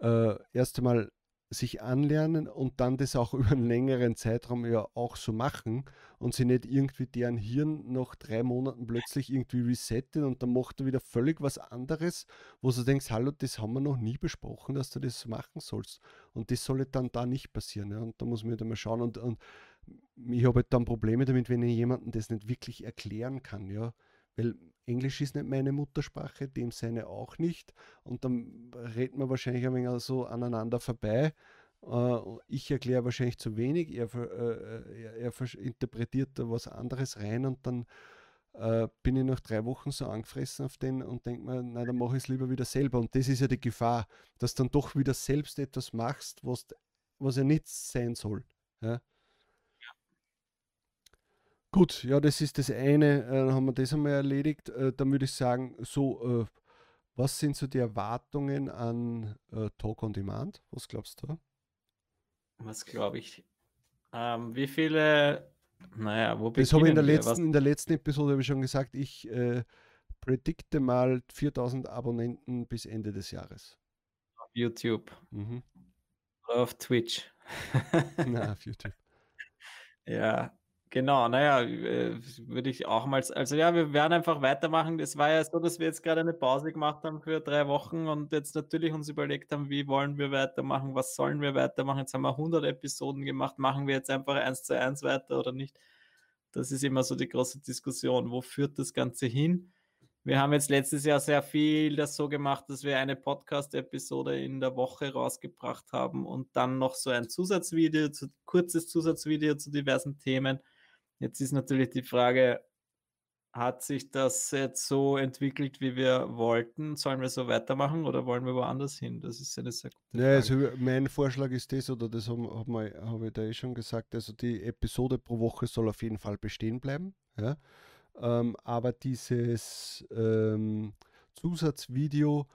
äh, erst einmal sich anlernen und dann das auch über einen längeren Zeitraum ja auch so machen und sie nicht irgendwie deren Hirn nach drei Monaten plötzlich irgendwie resetten und dann macht er wieder völlig was anderes, wo du denkst, hallo, das haben wir noch nie besprochen, dass du das machen sollst. Und das soll dann da nicht passieren. Ja? Und da muss man halt mal schauen. Und, und ich habe halt dann Probleme damit, wenn ich jemandem das nicht wirklich erklären kann, ja. Weil Englisch ist nicht meine Muttersprache, dem seine auch nicht. Und dann reden wir wahrscheinlich ein wenig so aneinander vorbei. Uh, ich erkläre wahrscheinlich zu wenig, er, äh, er, er interpretiert da was anderes rein und dann äh, bin ich nach drei Wochen so angefressen auf den und denke mir, nein, dann mache ich es lieber wieder selber. Und das ist ja die Gefahr, dass dann doch wieder selbst etwas machst, was, was ja nicht sein soll. Ja? Gut, ja, das ist das eine. Äh, dann haben wir das einmal erledigt. Äh, dann würde ich sagen, so, äh, was sind so die Erwartungen an Talk on Demand? Was glaubst du? Was glaube ich? Ähm, wie viele, naja, wo Das habe ich in der, letzten, in der letzten Episode ich schon gesagt, ich äh, predikte mal 4000 Abonnenten bis Ende des Jahres. Auf YouTube. Mhm. Oder auf Twitch. Na, auf YouTube. Ja, Genau, naja, äh, würde ich auch mal, also ja, wir werden einfach weitermachen. Es war ja so, dass wir jetzt gerade eine Pause gemacht haben für drei Wochen und jetzt natürlich uns überlegt haben, wie wollen wir weitermachen, was sollen wir weitermachen. Jetzt haben wir 100 Episoden gemacht, machen wir jetzt einfach eins zu eins weiter oder nicht? Das ist immer so die große Diskussion. Wo führt das Ganze hin? Wir haben jetzt letztes Jahr sehr viel das so gemacht, dass wir eine Podcast-Episode in der Woche rausgebracht haben und dann noch so ein Zusatzvideo, kurzes Zusatzvideo zu diversen Themen. Jetzt ist natürlich die Frage, hat sich das jetzt so entwickelt, wie wir wollten? Sollen wir so weitermachen oder wollen wir woanders hin? Das ist eine sehr gute Frage. Ja, also mein Vorschlag ist das, oder das habe hab hab ich da eh schon gesagt, also die Episode pro Woche soll auf jeden Fall bestehen bleiben. Ja? Ähm, aber dieses ähm, Zusatzvideo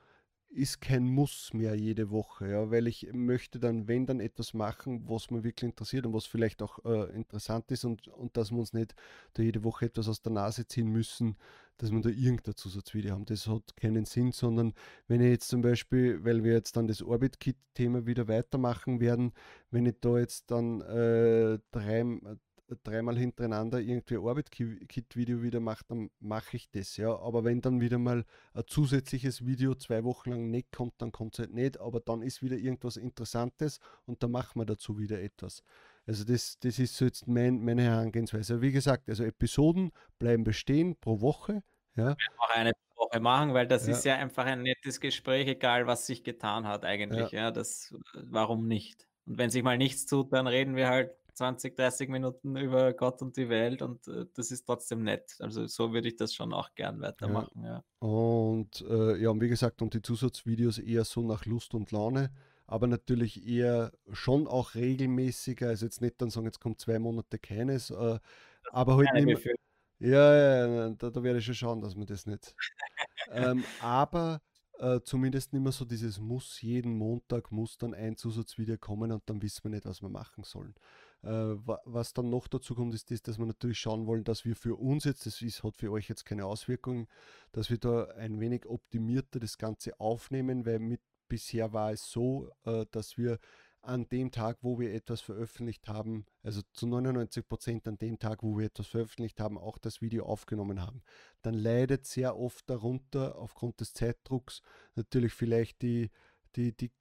ist kein Muss mehr jede Woche, ja, weil ich möchte dann, wenn dann etwas machen, was mir wirklich interessiert und was vielleicht auch äh, interessant ist und, und dass wir uns nicht da jede Woche etwas aus der Nase ziehen müssen, dass wir da irgendein Zusatzvideo haben. Das hat keinen Sinn, sondern wenn ich jetzt zum Beispiel, weil wir jetzt dann das Orbit-Kit-Thema wieder weitermachen werden, wenn ich da jetzt dann äh, drei, dreimal hintereinander irgendwie Orbit-Kit-Video wieder mache, dann mache ich das, ja. Aber wenn dann wieder mal ein zusätzliches Video zwei Wochen lang nicht kommt, dann kommt es halt nicht, aber dann ist wieder irgendwas Interessantes und dann machen wir dazu wieder etwas. Also das, das ist so jetzt mein, meine Herangehensweise. Wie gesagt, also Episoden bleiben bestehen pro Woche. Ja. Auch eine Woche machen, weil das ja. ist ja einfach ein nettes Gespräch, egal was sich getan hat eigentlich. Ja. ja, das, warum nicht? Und wenn sich mal nichts tut, dann reden wir halt 20, 30 Minuten über Gott und die Welt und äh, das ist trotzdem nett. Also so würde ich das schon auch gern weitermachen. Ja. ja. Und äh, ja, und wie gesagt, und die Zusatzvideos eher so nach Lust und Laune, aber natürlich eher schon auch regelmäßiger. Also jetzt nicht dann sagen, jetzt kommt zwei Monate keines, äh, aber halt nicht mehr, ja, ja, da, da werde ich schon schauen, dass man das nicht. ähm, aber äh, zumindest nicht mehr so dieses Muss, jeden Montag muss dann ein Zusatzvideo kommen und dann wissen wir nicht, was wir machen sollen. Äh, was dann noch dazu kommt, ist das, dass wir natürlich schauen wollen, dass wir für uns jetzt, das ist, hat für euch jetzt keine Auswirkungen, dass wir da ein wenig optimierter das Ganze aufnehmen, weil mit bisher war es so, äh, dass wir an dem Tag, wo wir etwas veröffentlicht haben, also zu 99 Prozent an dem Tag, wo wir etwas veröffentlicht haben, auch das Video aufgenommen haben. Dann leidet sehr oft darunter aufgrund des Zeitdrucks natürlich vielleicht die, die, die,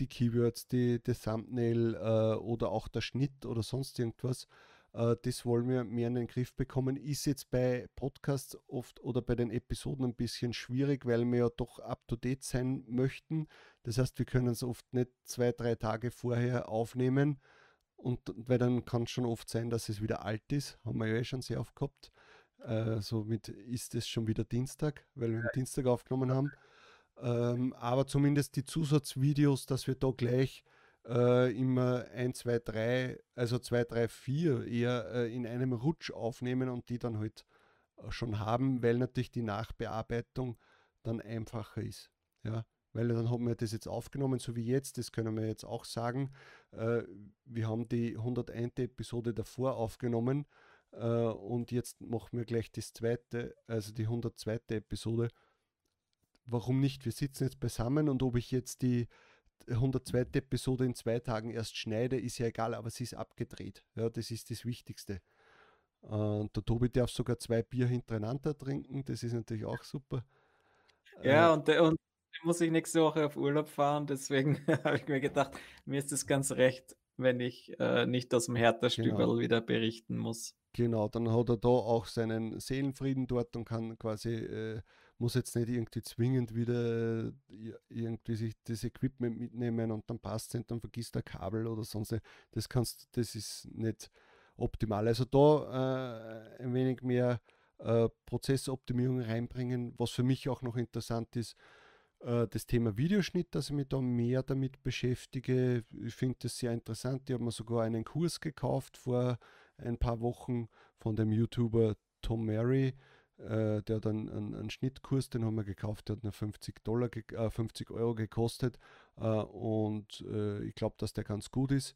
die Keywords, die, das Thumbnail äh, oder auch der Schnitt oder sonst irgendwas. Äh, das wollen wir mehr in den Griff bekommen. Ist jetzt bei Podcasts oft oder bei den Episoden ein bisschen schwierig, weil wir ja doch up-to-date sein möchten. Das heißt, wir können es oft nicht zwei, drei Tage vorher aufnehmen. Und weil dann kann es schon oft sein, dass es wieder alt ist. Haben wir ja eh schon sehr oft gehabt. Äh, somit ist es schon wieder Dienstag, weil wir am Dienstag aufgenommen haben. Ähm, aber zumindest die Zusatzvideos, dass wir da gleich äh, immer 1, 2, 3, also 2, 3, 4 eher äh, in einem Rutsch aufnehmen und die dann halt äh, schon haben, weil natürlich die Nachbearbeitung dann einfacher ist. Ja, weil dann haben wir das jetzt aufgenommen, so wie jetzt, das können wir jetzt auch sagen. Äh, wir haben die 101. Episode davor aufgenommen äh, und jetzt machen wir gleich das zweite, also die 102. Episode warum nicht? Wir sitzen jetzt beisammen und ob ich jetzt die 102. Episode in zwei Tagen erst schneide, ist ja egal, aber sie ist abgedreht. Ja, das ist das Wichtigste. Und der Tobi darf sogar zwei Bier hintereinander trinken, das ist natürlich auch super. Ja, äh, und, und muss ich nächste Woche auf Urlaub fahren, deswegen habe ich mir gedacht, mir ist es ganz recht, wenn ich äh, nicht aus dem Hertha-Stüberl genau. wieder berichten muss. Genau, dann hat er da auch seinen Seelenfrieden dort und kann quasi äh, muss jetzt nicht irgendwie zwingend wieder äh, irgendwie sich das Equipment mitnehmen und dann passt es dann vergisst der Kabel oder sonst. Das kannst, das ist nicht optimal. Also da äh, ein wenig mehr äh, Prozessoptimierung reinbringen, was für mich auch noch interessant ist, äh, das Thema Videoschnitt, dass ich mich da mehr damit beschäftige. Ich finde das sehr interessant. Ich habe mir sogar einen Kurs gekauft vor ein paar Wochen von dem YouTuber Tom Mary äh, der hat einen, einen, einen, Schnittkurs, den haben wir gekauft, der hat nur 50, Dollar, äh, 50 Euro gekostet äh, und äh, ich glaube, dass der ganz gut ist.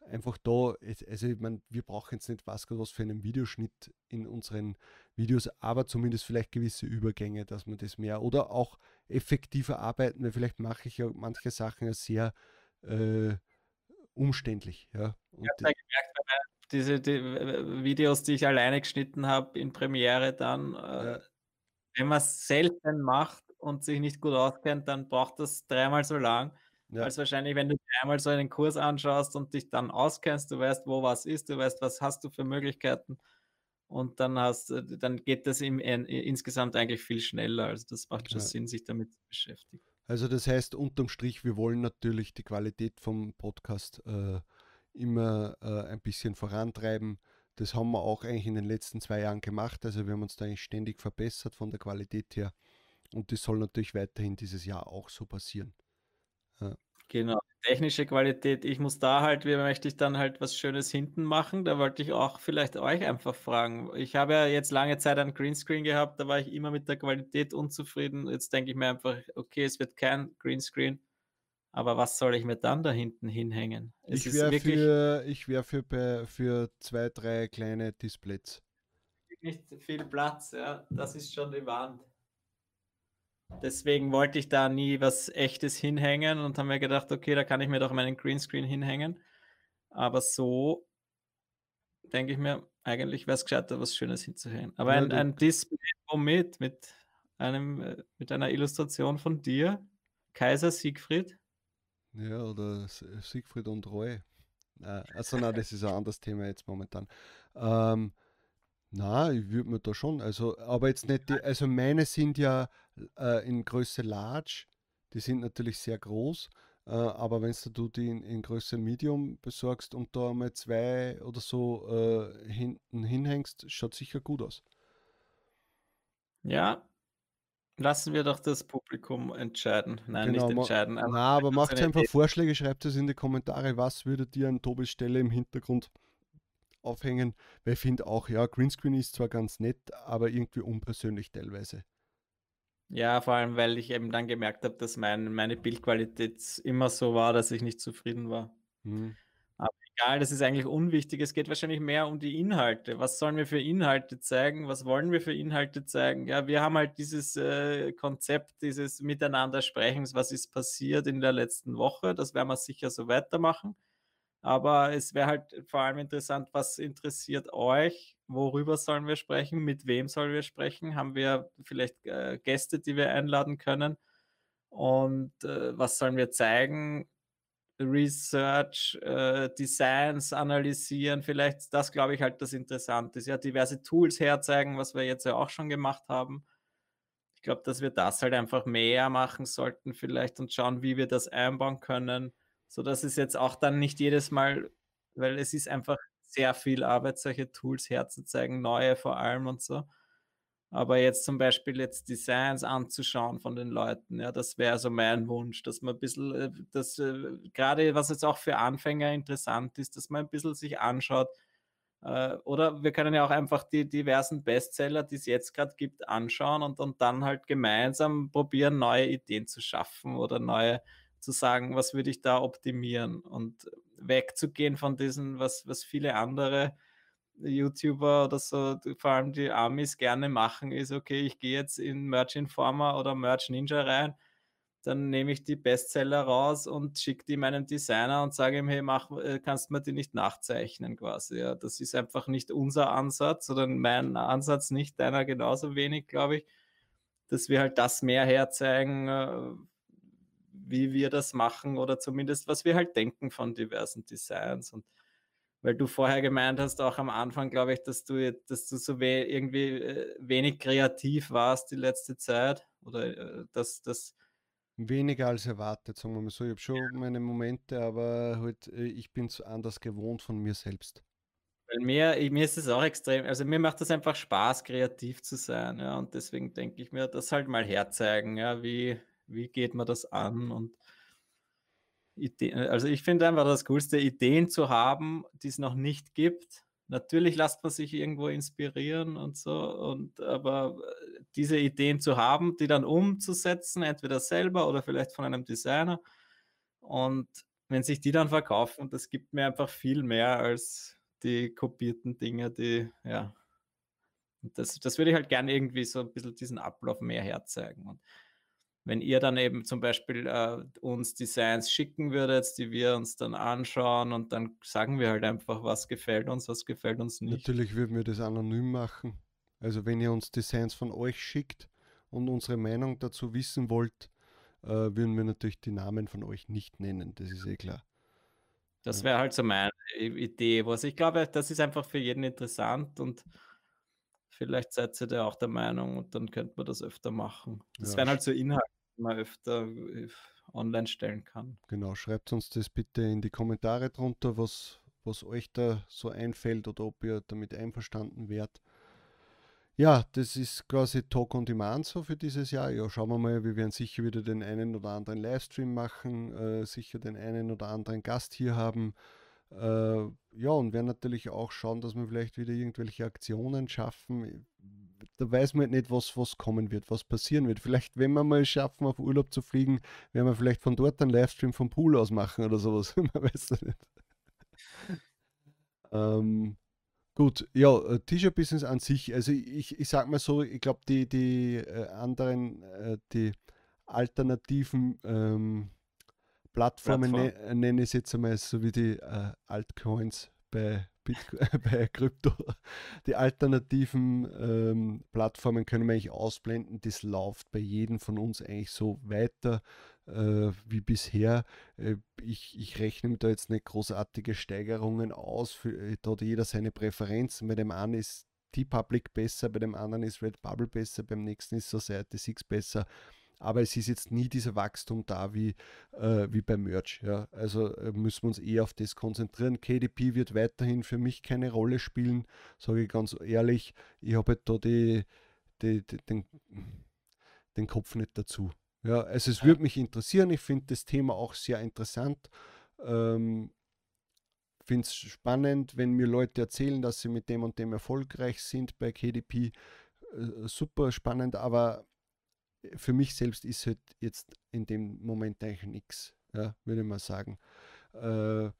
Einfach da, also ich meine, wir brauchen jetzt nicht was, was für einen Videoschnitt in unseren Videos, aber zumindest vielleicht gewisse Übergänge, dass man das mehr oder auch effektiver arbeiten, weil vielleicht mache ich ja manche Sachen sehr äh, umständlich. Ja. Und ich habe gemerkt, bei diese die Videos, die ich alleine geschnitten habe in Premiere dann, äh, ja. wenn man es selten macht und sich nicht gut auskennt, dann braucht das dreimal so lang. Ja. Als wahrscheinlich, wenn du einmal so einen Kurs anschaust und dich dann auskennst, du weißt, wo was ist, du weißt, was hast du für Möglichkeiten und dann hast dann geht das im, in, insgesamt eigentlich viel schneller. Also das macht schon ja. Sinn, sich damit zu beschäftigen. Also das heißt unterm Strich, wir wollen natürlich die Qualität vom Podcast äh, immer äh, ein bisschen vorantreiben. Das haben wir auch eigentlich in den letzten zwei Jahren gemacht. Also wir haben uns da eigentlich ständig verbessert von der Qualität her. Und das soll natürlich weiterhin dieses Jahr auch so passieren. Ja. Genau. technische Qualität. Ich muss da halt, wie möchte ich dann halt was Schönes hinten machen? Da wollte ich auch vielleicht euch einfach fragen. Ich habe ja jetzt lange Zeit ein Greenscreen gehabt, da war ich immer mit der Qualität unzufrieden. Jetzt denke ich mir einfach, okay, es wird kein Greenscreen, aber was soll ich mir dann da hinten hinhängen? Es ich wäre für, ich wär für, für zwei, drei kleine Displays. Nicht viel Platz, ja. Das ist schon die Wand. Deswegen wollte ich da nie was Echtes hinhängen und haben mir gedacht, okay, da kann ich mir doch meinen Greenscreen hinhängen. Aber so denke ich mir, eigentlich wäre es gescheiter, was Schönes hinzuhängen. Aber ja, ein, ein Display womit? Mit einem, äh, mit einer Illustration von dir, Kaiser Siegfried. Ja, oder Siegfried und Roy. Also nein, das ist ein anderes Thema jetzt momentan. Ähm, na, ich würde mir da schon, also, aber jetzt nicht, die, also meine sind ja äh, in Größe Large, die sind natürlich sehr groß, äh, aber wenn du die in, in, Größe Medium besorgst und da mal zwei oder so äh, hinten hinhängst, schaut sicher gut aus. Ja, lassen wir doch das Publikum entscheiden. Nein, genau, nicht entscheiden. Aber na, aber macht einfach Idee. Vorschläge, schreibt es in die Kommentare, was würdet ihr an Tobis Stelle im Hintergrund aufhängen, weil ich finde auch, ja, Greenscreen ist zwar ganz nett, aber irgendwie unpersönlich teilweise. Ja, vor allem, weil ich eben dann gemerkt habe, dass mein, meine Bildqualität immer so war, dass ich nicht zufrieden war. Hm. Egal, das ist eigentlich unwichtig. Es geht wahrscheinlich mehr um die Inhalte. Was sollen wir für Inhalte zeigen? Was wollen wir für Inhalte zeigen? Ja, wir haben halt dieses äh, Konzept, dieses Miteinander Sprechens, was ist passiert in der letzten Woche. Das werden wir sicher so weitermachen. Aber es wäre halt vor allem interessant, was interessiert euch? Worüber sollen wir sprechen? Mit wem sollen wir sprechen? Haben wir vielleicht äh, Gäste, die wir einladen können? Und äh, was sollen wir zeigen? Research, äh, Designs analysieren, vielleicht das glaube ich halt das Interessante ist. Ja, diverse Tools herzeigen, was wir jetzt ja auch schon gemacht haben. Ich glaube, dass wir das halt einfach mehr machen sollten, vielleicht und schauen, wie wir das einbauen können so dass es jetzt auch dann nicht jedes Mal, weil es ist einfach sehr viel Arbeit, solche Tools herzuzeigen, neue vor allem und so. Aber jetzt zum Beispiel jetzt Designs anzuschauen von den Leuten, ja, das wäre so mein Wunsch, dass man ein bisschen, äh, das äh, gerade was jetzt auch für Anfänger interessant ist, dass man ein bisschen sich anschaut. Äh, oder wir können ja auch einfach die diversen Bestseller, die es jetzt gerade gibt, anschauen und, und dann halt gemeinsam probieren, neue Ideen zu schaffen oder neue zu sagen, was würde ich da optimieren und wegzugehen von diesen, was, was viele andere YouTuber oder so, vor allem die Amis gerne machen, ist, okay, ich gehe jetzt in Merch Informer oder Merch Ninja rein, dann nehme ich die Bestseller raus und schicke die meinem Designer und sage ihm, hey, mach, äh, kannst du mir die nicht nachzeichnen quasi. Ja, das ist einfach nicht unser Ansatz oder mein Ansatz, nicht deiner genauso wenig, glaube ich, dass wir halt das mehr herzeigen, äh, wie wir das machen oder zumindest was wir halt denken von diversen Designs und weil du vorher gemeint hast, auch am Anfang, glaube ich, dass du, dass du so we irgendwie äh, wenig kreativ warst die letzte Zeit oder äh, dass das weniger als erwartet, sagen wir mal so. Ich habe schon ja. meine Momente, aber halt, äh, ich bin es anders gewohnt von mir selbst. Weil mir, mir ist es auch extrem, also mir macht es einfach Spaß, kreativ zu sein, ja, und deswegen denke ich mir, das halt mal herzeigen, ja, wie, wie geht man das an? Und Ideen, also ich finde einfach das Coolste, Ideen zu haben, die es noch nicht gibt. Natürlich lässt man sich irgendwo inspirieren und so, und aber äh, diese Ideen zu haben, die dann umzusetzen, entweder selber oder vielleicht von einem Designer. Und wenn sich die dann verkaufen, das gibt mir einfach viel mehr als die kopierten Dinge, die, ja. das, das würde ich halt gerne irgendwie so ein bisschen diesen Ablauf mehr herzeigen. Und wenn ihr dann eben zum Beispiel äh, uns Designs schicken würdet, die wir uns dann anschauen und dann sagen wir halt einfach, was gefällt uns, was gefällt uns nicht. Natürlich würden wir das anonym machen. Also wenn ihr uns Designs von euch schickt und unsere Meinung dazu wissen wollt, äh, würden wir natürlich die Namen von euch nicht nennen, das ist eh klar. Das wäre halt so meine Idee, was ich glaube, das ist einfach für jeden interessant und vielleicht seid ihr da auch der Meinung und dann könnte man das öfter machen. Das ja. wären halt so Inhalte, man öfter äh, online stellen kann. Genau, schreibt uns das bitte in die Kommentare drunter, was, was euch da so einfällt oder ob ihr damit einverstanden wärt. ja, das ist quasi Talk on Demand so für dieses Jahr. Ja, schauen wir mal, wir werden sicher wieder den einen oder anderen Livestream machen, äh, sicher den einen oder anderen Gast hier haben. Äh, ja, und werden natürlich auch schauen, dass wir vielleicht wieder irgendwelche Aktionen schaffen. Da weiß man nicht, was, was kommen wird, was passieren wird. Vielleicht, wenn wir mal schaffen, auf Urlaub zu fliegen, werden wir vielleicht von dort einen Livestream vom Pool aus machen oder sowas. man weiß es nicht. ähm, Gut, ja, äh, T-Shirt-Business an sich, also ich, ich sag mal so, ich glaube, die, die äh, anderen, äh, die alternativen ähm, Plattformen Plattform. ne, nenne ich jetzt einmal so wie die äh, Altcoins bei, bei Krypto. Die alternativen ähm, Plattformen können wir eigentlich ausblenden. Das läuft bei jedem von uns eigentlich so weiter äh, wie bisher. Äh, ich, ich rechne mir da jetzt nicht großartige Steigerungen aus. Für, äh, da hat jeder seine Präferenzen. Bei dem einen ist T-Public besser, bei dem anderen ist Red Bubble besser, beim nächsten ist Society 6 besser. Aber es ist jetzt nie dieser Wachstum da wie, äh, wie beim Merch. Ja. Also äh, müssen wir uns eher auf das konzentrieren. KDP wird weiterhin für mich keine Rolle spielen, sage ich ganz ehrlich. Ich habe halt da die, die, die, den, den Kopf nicht dazu. Ja, also es würde mich interessieren. Ich finde das Thema auch sehr interessant. Ähm, finde es spannend, wenn mir Leute erzählen, dass sie mit dem und dem erfolgreich sind bei KDP. Äh, super spannend, aber für mich selbst ist halt jetzt in dem Moment eigentlich nichts, ja, würde mal sagen. Äh,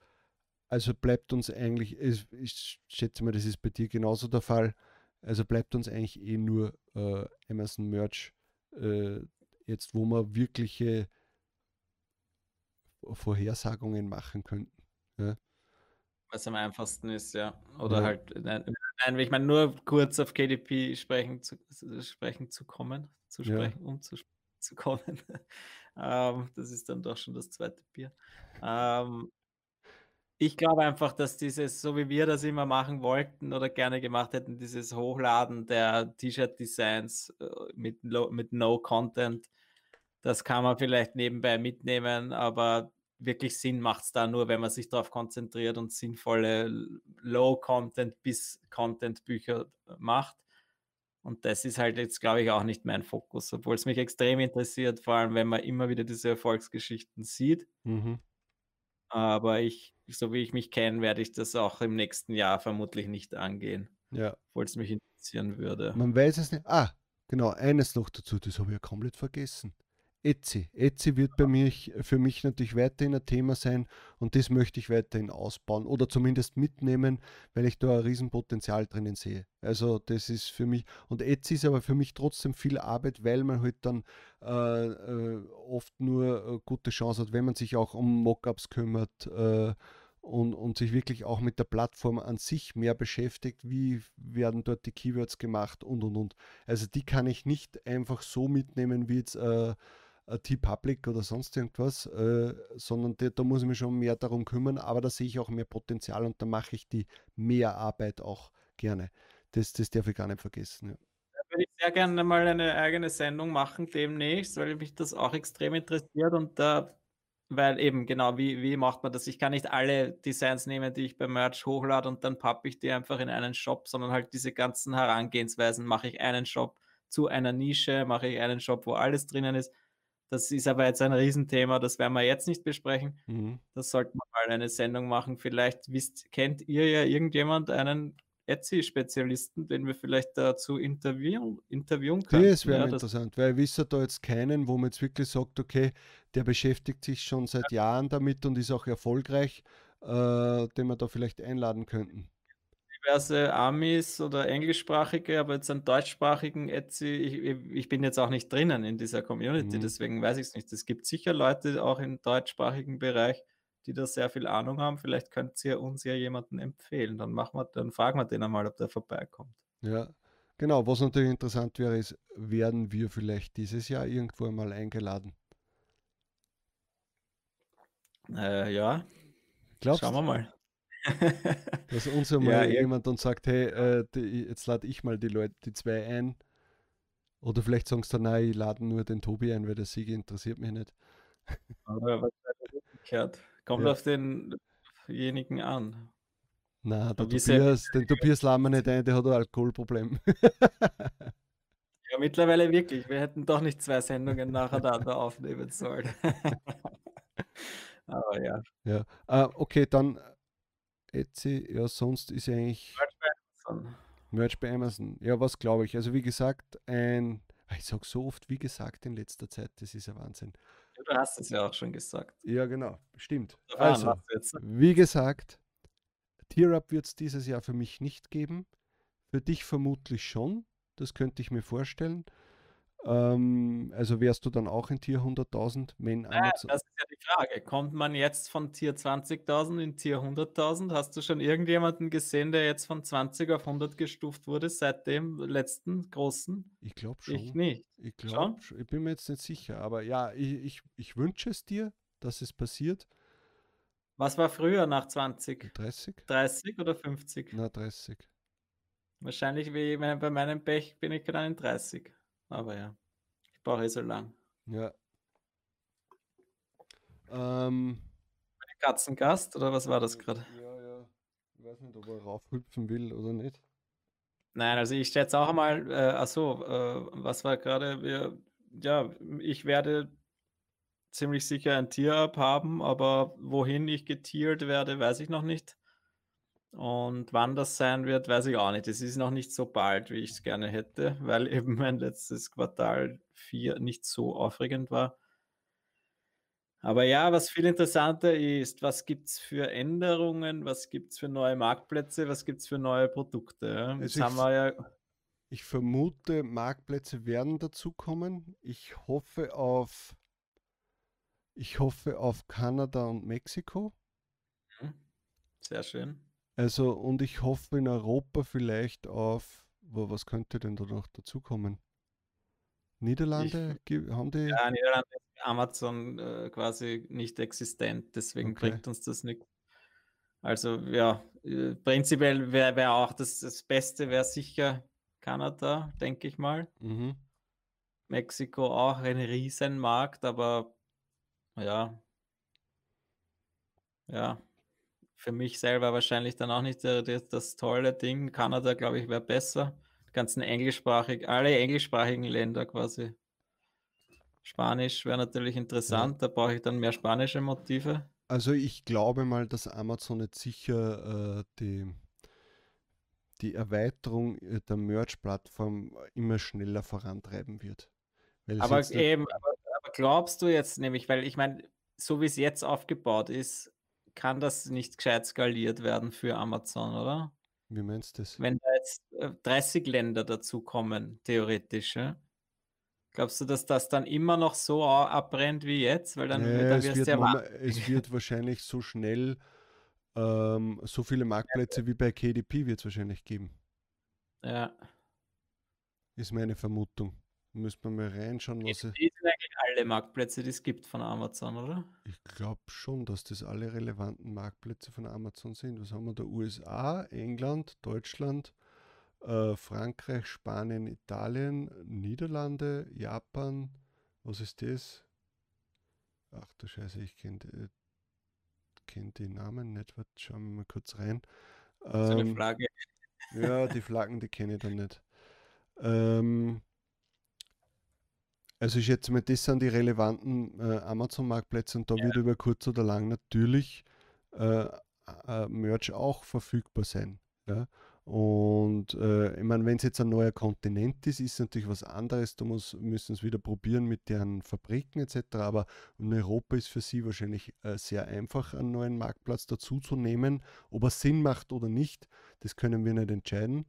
also bleibt uns eigentlich, ich schätze mal, das ist bei dir genauso der Fall, also bleibt uns eigentlich eh nur äh, Amazon Merch äh, jetzt, wo wir wirkliche Vorhersagungen machen könnten. Ja. Was am einfachsten ist, ja. Oder ja. halt, nein, ich meine, nur kurz auf KDP sprechen zu, sprechen zu kommen, zu sprechen, ja. um zu, zu kommen. ähm, das ist dann doch schon das zweite Bier. Ähm, ich glaube einfach, dass dieses, so wie wir das immer machen wollten oder gerne gemacht hätten, dieses Hochladen der T-Shirt-Designs äh, mit, mit No-Content, das kann man vielleicht nebenbei mitnehmen, aber wirklich Sinn macht es da nur, wenn man sich darauf konzentriert und sinnvolle Low-Content bis Content-Bücher macht. Und das ist halt jetzt, glaube ich, auch nicht mein Fokus, obwohl es mich extrem interessiert, vor allem wenn man immer wieder diese Erfolgsgeschichten sieht. Mhm. Aber ich, so wie ich mich kenne, werde ich das auch im nächsten Jahr vermutlich nicht angehen. Ja. Obwohl es mich interessieren würde. Man weiß es nicht. Ah, genau, eines noch dazu, das habe ich ja komplett vergessen. Etsy. Etsy wird bei mir für mich natürlich weiterhin ein Thema sein und das möchte ich weiterhin ausbauen oder zumindest mitnehmen, weil ich da ein Riesenpotenzial drinnen sehe. Also das ist für mich und Etsy ist aber für mich trotzdem viel Arbeit, weil man halt dann äh, äh, oft nur eine gute Chance hat, wenn man sich auch um Mockups kümmert. Äh, und, und, sich wirklich auch mit der Plattform an sich mehr beschäftigt, wie werden dort die Keywords gemacht und und und. Also die kann ich nicht einfach so mitnehmen wie jetzt äh, T-Public oder sonst irgendwas, äh, sondern da, da, muss ich mich schon mehr darum kümmern, aber da sehe ich auch mehr Potenzial und da mache ich die Mehrarbeit auch gerne. Das, das darf ich gar nicht vergessen. Ja. Würde ich sehr gerne mal eine eigene Sendung machen demnächst, weil mich das auch extrem interessiert und da weil eben, genau, wie, wie macht man das? Ich kann nicht alle Designs nehmen, die ich beim Merch hochlade und dann pappe ich die einfach in einen Shop, sondern halt diese ganzen Herangehensweisen mache ich einen Shop zu einer Nische, mache ich einen Shop, wo alles drinnen ist das ist aber jetzt ein Riesenthema, das werden wir jetzt nicht besprechen. Mhm. Das sollten wir mal eine Sendung machen. Vielleicht wisst, kennt ihr ja irgendjemand einen Etsy-Spezialisten, den wir vielleicht dazu interviewen, interviewen können. Das wäre ja, interessant, weil ich wisse da jetzt keinen, wo man jetzt wirklich sagt, okay, der beschäftigt sich schon seit ja. Jahren damit und ist auch erfolgreich, äh, den wir da vielleicht einladen könnten diverse Amis oder englischsprachige, aber jetzt einen deutschsprachigen Etsy, ich, ich bin jetzt auch nicht drinnen in dieser Community, mhm. deswegen weiß ich es nicht. Es gibt sicher Leute auch im deutschsprachigen Bereich, die da sehr viel Ahnung haben. Vielleicht könnt ihr uns ja jemanden empfehlen. Dann machen wir, dann fragen wir den einmal, ob der vorbeikommt. Ja, genau. Was natürlich interessant wäre, ist, werden wir vielleicht dieses Jahr irgendwo einmal eingeladen? Äh, ja. Glaubst Schauen wir mal. Dass uns einmal ja, jemand dann sagt, hey, äh, die, jetzt lade ich mal die Leute, die zwei ein. Oder vielleicht sagst du, nein, ich lade nur den Tobi ein, weil der Siege interessiert mich nicht. Aber was umgekehrt. Kommt ja. auf denjenigen an. Na, der Tobias, den Tobias laden wir nicht ein, der hat ein Alkoholproblem. ja, mittlerweile wirklich. Wir hätten doch nicht zwei Sendungen nacheinander aufnehmen sollen. Aber ja. Ja, uh, okay, dann Etsy, ja, sonst ist eigentlich. Merch bei Amazon. Merch bei Amazon. Ja, was glaube ich? Also, wie gesagt, ein. Ich sage so oft, wie gesagt, in letzter Zeit, das ist ein Wahnsinn. Ja, du hast es ja auch schon gesagt. Ja, genau, stimmt. Also, wie gesagt, Tier-Up wird es dieses Jahr für mich nicht geben. Für dich vermutlich schon. Das könnte ich mir vorstellen. Ähm, also wärst du dann auch in Tier 100.000, wenn naja, Amazon. Das ist ja die Frage. Kommt man jetzt von Tier 20.000 in Tier 100.000? Hast du schon irgendjemanden gesehen, der jetzt von 20 auf 100 gestuft wurde seit dem letzten großen? Ich glaube schon. Ich nicht. Ich glaube, ich bin mir jetzt nicht sicher. Aber ja, ich, ich, ich wünsche es dir, dass es passiert. Was war früher nach 20? 30? 30 oder 50? Na, 30. Wahrscheinlich wie bei meinem Pech bin ich gerade in 30. Aber ja, ich brauche eh so lang. Ja. Ähm, Katzengast oder was war das gerade? Ja, ja. Ich weiß nicht, ob er raufhüpfen will oder nicht. Nein, also ich schätze auch mal, äh, achso, äh, was war gerade, ja, ich werde ziemlich sicher ein Tier-Up haben, aber wohin ich getiert werde, weiß ich noch nicht. Und wann das sein wird, weiß ich auch nicht. Es ist noch nicht so bald, wie ich es gerne hätte, weil eben mein letztes Quartal 4 nicht so aufregend war. Aber ja, was viel interessanter ist, was gibt es für Änderungen, was gibt es für neue Marktplätze, was gibt es für neue Produkte? Also haben wir ja ich vermute, Marktplätze werden dazukommen. Ich hoffe auf, ich hoffe auf Kanada und Mexiko. Mhm. Sehr schön. Also, und ich hoffe in Europa vielleicht auf, wo, was könnte denn da noch dazukommen? Niederlande ich, haben die. Ja, Niederlande ist Amazon äh, quasi nicht existent, deswegen okay. bringt uns das nichts. Also, ja, äh, prinzipiell wäre wär auch das, das Beste, wäre sicher Kanada, denke ich mal. Mhm. Mexiko auch ein Riesenmarkt, aber ja. Ja, für mich selber wahrscheinlich dann auch nicht der, das tolle Ding. Kanada, glaube ich, wäre besser. Die ganzen englischsprachig, alle englischsprachigen Länder quasi. Spanisch wäre natürlich interessant, ja. da brauche ich dann mehr spanische Motive. Also ich glaube mal, dass Amazon jetzt sicher äh, die, die Erweiterung äh, der Merch-Plattform immer schneller vorantreiben wird. aber eben, aber, aber glaubst du jetzt nämlich, weil ich meine, so wie es jetzt aufgebaut ist, kann das nicht gescheit skaliert werden für Amazon, oder? Wie meinst du das? Wenn da jetzt 30 äh, Länder dazukommen, theoretisch, ja? Glaubst du, dass das dann immer noch so abbrennt wie jetzt? Weil dann, nee, dann es, wird ja es wird wahrscheinlich so schnell ähm, so viele Marktplätze wie bei KDP wird es wahrscheinlich geben. Ja. Ist meine Vermutung. Müsste man mal reinschauen, was es. Sind eigentlich alle Marktplätze, die es gibt von Amazon, oder? Ich glaube schon, dass das alle relevanten Marktplätze von Amazon sind. Was haben wir da? USA, England, Deutschland, äh, Frankreich, Spanien, Italien, Niederlande, Japan. Was ist das? Ach du Scheiße, ich kenne äh, kenn die Namen nicht. Warte, schauen wir mal kurz rein. Ähm, so eine ähm, Flagge. Ja, die Flaggen, die kenne ich dann nicht. Ähm, also ich schätze mal, das sind die relevanten äh, Amazon-Marktplätze und da ja. wird über kurz oder lang natürlich äh, äh, Merch auch verfügbar sein. Ja? Und äh, ich meine, wenn es jetzt ein neuer Kontinent ist, ist es natürlich was anderes. Da müssen es wieder probieren mit deren Fabriken etc. Aber in Europa ist für sie wahrscheinlich äh, sehr einfach, einen neuen Marktplatz dazu zu nehmen. Ob er Sinn macht oder nicht, das können wir nicht entscheiden.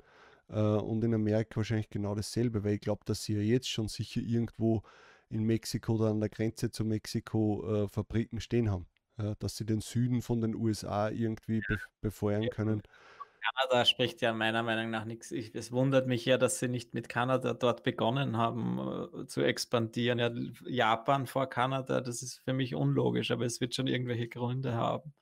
Äh, und in Amerika wahrscheinlich genau dasselbe, weil ich glaube, dass sie ja jetzt schon sicher irgendwo in Mexiko oder an der Grenze zu Mexiko äh, Fabriken stehen haben. Ja, dass sie den Süden von den USA irgendwie be befeuern können. Kanada spricht ja meiner Meinung nach nichts. Ich, es wundert mich ja, dass sie nicht mit Kanada dort begonnen haben äh, zu expandieren. Ja, Japan vor Kanada, das ist für mich unlogisch, aber es wird schon irgendwelche Gründe haben.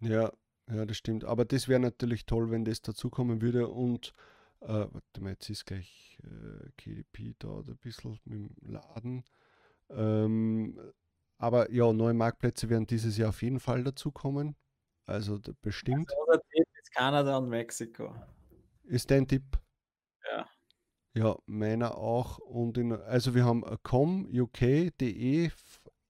Ja, ja, das stimmt. Aber das wäre natürlich toll, wenn das dazukommen würde und äh, warte mal, jetzt ist gleich äh, KDP da ein bisschen mit dem Laden. Ähm, aber ja, neue Marktplätze werden dieses Jahr auf jeden Fall dazukommen. Also bestimmt. Also, Kanada und Mexiko. Ist dein Tipp? Ja. Ja, meiner auch. Und in, also wir haben com, uk, de,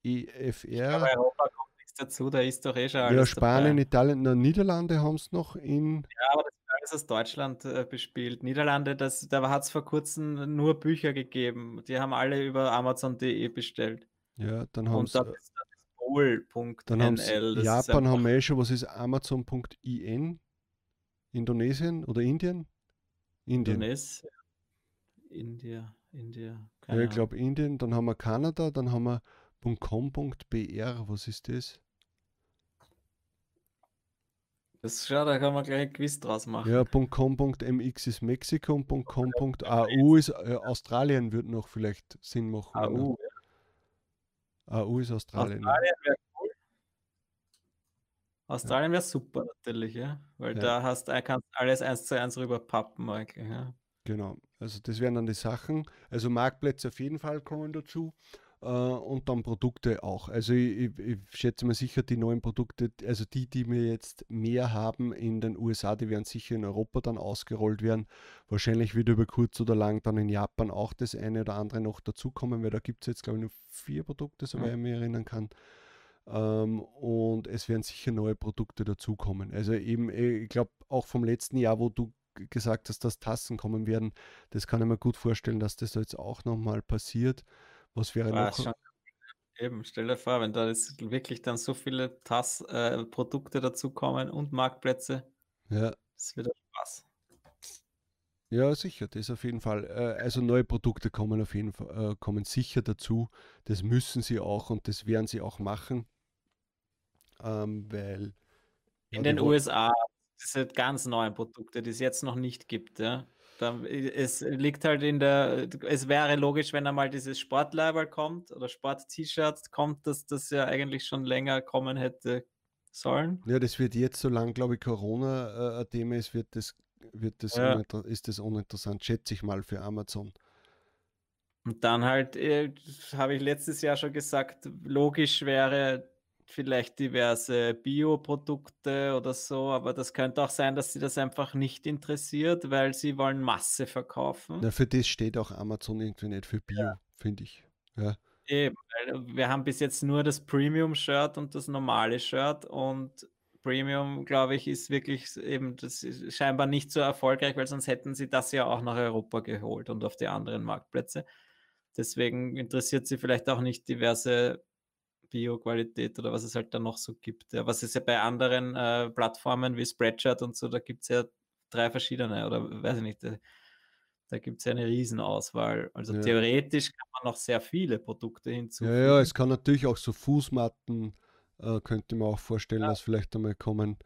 efr. Aber Europa kommt nichts dazu, da ist doch eh schon alles Ja, Spanien, dabei. Italien, na, Niederlande haben es noch in. Ja, aber das ist aus Deutschland äh, bespielt. Niederlande, das, da hat es vor kurzem nur Bücher gegeben. Die haben alle über Amazon.de bestellt. Ja, dann haben sie. Bol.nl. Japan haben wir eh schon, was ist Amazon.in? Indonesien oder Indien? Indien. Indonesien. India, India. Ja, ich glaube Indien, dann haben wir Kanada, dann haben wir .com.br, was ist das? Das schau, da kann man gleich ein Quiz draus machen. Ja, .com.mx ist Mexiko und .com.au ist äh, Australien, würde noch vielleicht Sinn machen. AU, ja. AU ist Australien. Australien wäre cool. Australien wäre super natürlich, ja. Weil ja. da hast du kannst alles eins zu eins rüber pappen eigentlich, ja. Genau, also das wären dann die Sachen. Also Marktplätze auf jeden Fall kommen dazu äh, und dann Produkte auch. Also ich, ich, ich, schätze mal sicher, die neuen Produkte, also die, die wir jetzt mehr haben in den USA, die werden sicher in Europa dann ausgerollt werden. Wahrscheinlich wird über kurz oder lang dann in Japan auch das eine oder andere noch dazukommen, weil da gibt es jetzt, glaube ich, nur vier Produkte, soweit ich mich erinnern kann. Ähm, und es werden sicher neue Produkte dazukommen. Also eben, äh, ich glaube, auch vom letzten Jahr, wo du gesagt hast, dass Tassen kommen werden. Das kann ich mir gut vorstellen, dass das jetzt auch nochmal passiert. Was wäre ah, noch? Schon. Eben, stell dir vor, wenn da jetzt wirklich dann so viele Tass, äh, Produkte dazukommen und Marktplätze. Ja. Das wird Spaß. Ja, sicher, das auf jeden Fall. Äh, also neue Produkte kommen auf jeden Fall, äh, kommen sicher dazu. Das müssen sie auch und das werden sie auch machen. Ähm, weil in den USA diese ganz neuen Produkte, die es jetzt noch nicht gibt, ja. Dann, es liegt halt in der, es wäre logisch, wenn einmal dieses Sportleiber kommt oder Sport-T-Shirt kommt, dass das ja eigentlich schon länger kommen hätte sollen. Ja, das wird jetzt, solange, glaube ich, Corona äh, ein Thema ist, wird das, wird das ja. ist das uninteressant, schätze ich mal, für Amazon. Und dann halt, äh, habe ich letztes Jahr schon gesagt, logisch wäre vielleicht diverse Bioprodukte oder so, aber das könnte auch sein, dass sie das einfach nicht interessiert, weil sie wollen Masse verkaufen. Na, für das steht auch Amazon irgendwie nicht für Bio, ja. finde ich. Ja. Eben, wir haben bis jetzt nur das Premium-Shirt und das normale Shirt und Premium, glaube ich, ist wirklich eben das ist scheinbar nicht so erfolgreich, weil sonst hätten sie das ja auch nach Europa geholt und auf die anderen Marktplätze. Deswegen interessiert sie vielleicht auch nicht diverse Bio-Qualität oder was es halt da noch so gibt. Ja, was es ja bei anderen äh, Plattformen wie Spreadshirt und so, da gibt es ja drei verschiedene oder weiß ich nicht, da, da gibt es ja eine Riesenauswahl. Also ja. theoretisch kann man noch sehr viele Produkte hinzufügen. Ja, ja, es kann natürlich auch so Fußmatten, äh, könnte man auch vorstellen, ja. dass vielleicht einmal kommen,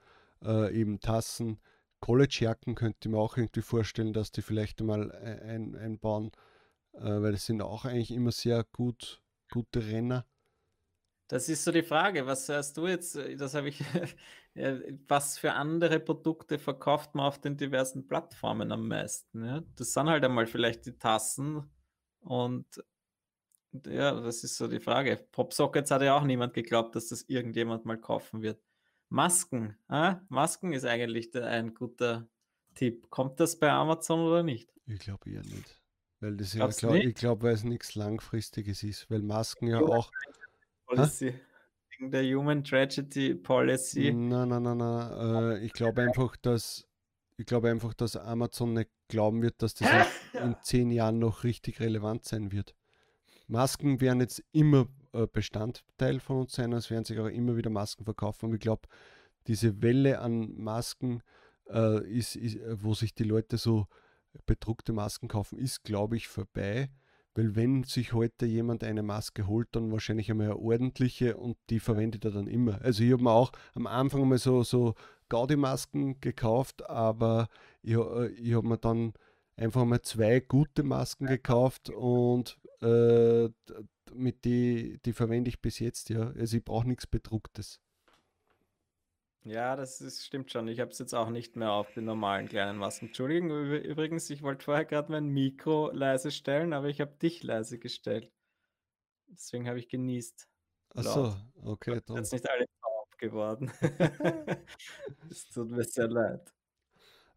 äh, eben Tassen. College-Jacken könnte man auch irgendwie vorstellen, dass die vielleicht einmal ein, einbauen, äh, weil das sind auch eigentlich immer sehr gut, gute Renner. Das ist so die Frage, was hast du jetzt, das habe ich, was für andere Produkte verkauft man auf den diversen Plattformen am meisten? Ja? Das sind halt einmal vielleicht die Tassen und ja, das ist so die Frage. Popsockets hat ja auch niemand geglaubt, dass das irgendjemand mal kaufen wird. Masken, äh? Masken ist eigentlich ein guter Tipp. Kommt das bei Amazon oder nicht? Ich glaube eher nicht. Weil das ja, glaub, ich glaube, weil es nichts Langfristiges ist, weil Masken ja auch Policy. Wegen der Human Tragedy Policy. Nein, nein, nein, nein. Äh, ich glaube einfach, dass ich glaube einfach, dass Amazon nicht glauben wird, dass das in, in zehn Jahren noch richtig relevant sein wird. Masken werden jetzt immer äh, Bestandteil von uns sein, es werden sich auch immer wieder Masken verkaufen. Und ich glaube, diese Welle an Masken, äh, ist, ist, wo sich die Leute so bedruckte Masken kaufen, ist, glaube ich, vorbei. Weil wenn sich heute jemand eine Maske holt, dann wahrscheinlich einmal eine ordentliche und die verwendet er dann immer. Also ich habe mir auch am Anfang mal so, so Gaudi-Masken gekauft, aber ich, äh, ich habe mir dann einfach mal zwei gute Masken gekauft und äh, mit die, die verwende ich bis jetzt, ja. Also ich brauche nichts Bedrucktes. Ja, das ist, stimmt schon. Ich habe es jetzt auch nicht mehr auf den normalen kleinen Masken. Entschuldigung, übrigens, ich wollte vorher gerade mein Mikro leise stellen, aber ich habe dich leise gestellt. Deswegen habe ich genießt. Ach so, okay. Jetzt nicht alle taub geworden. Es tut mir sehr leid.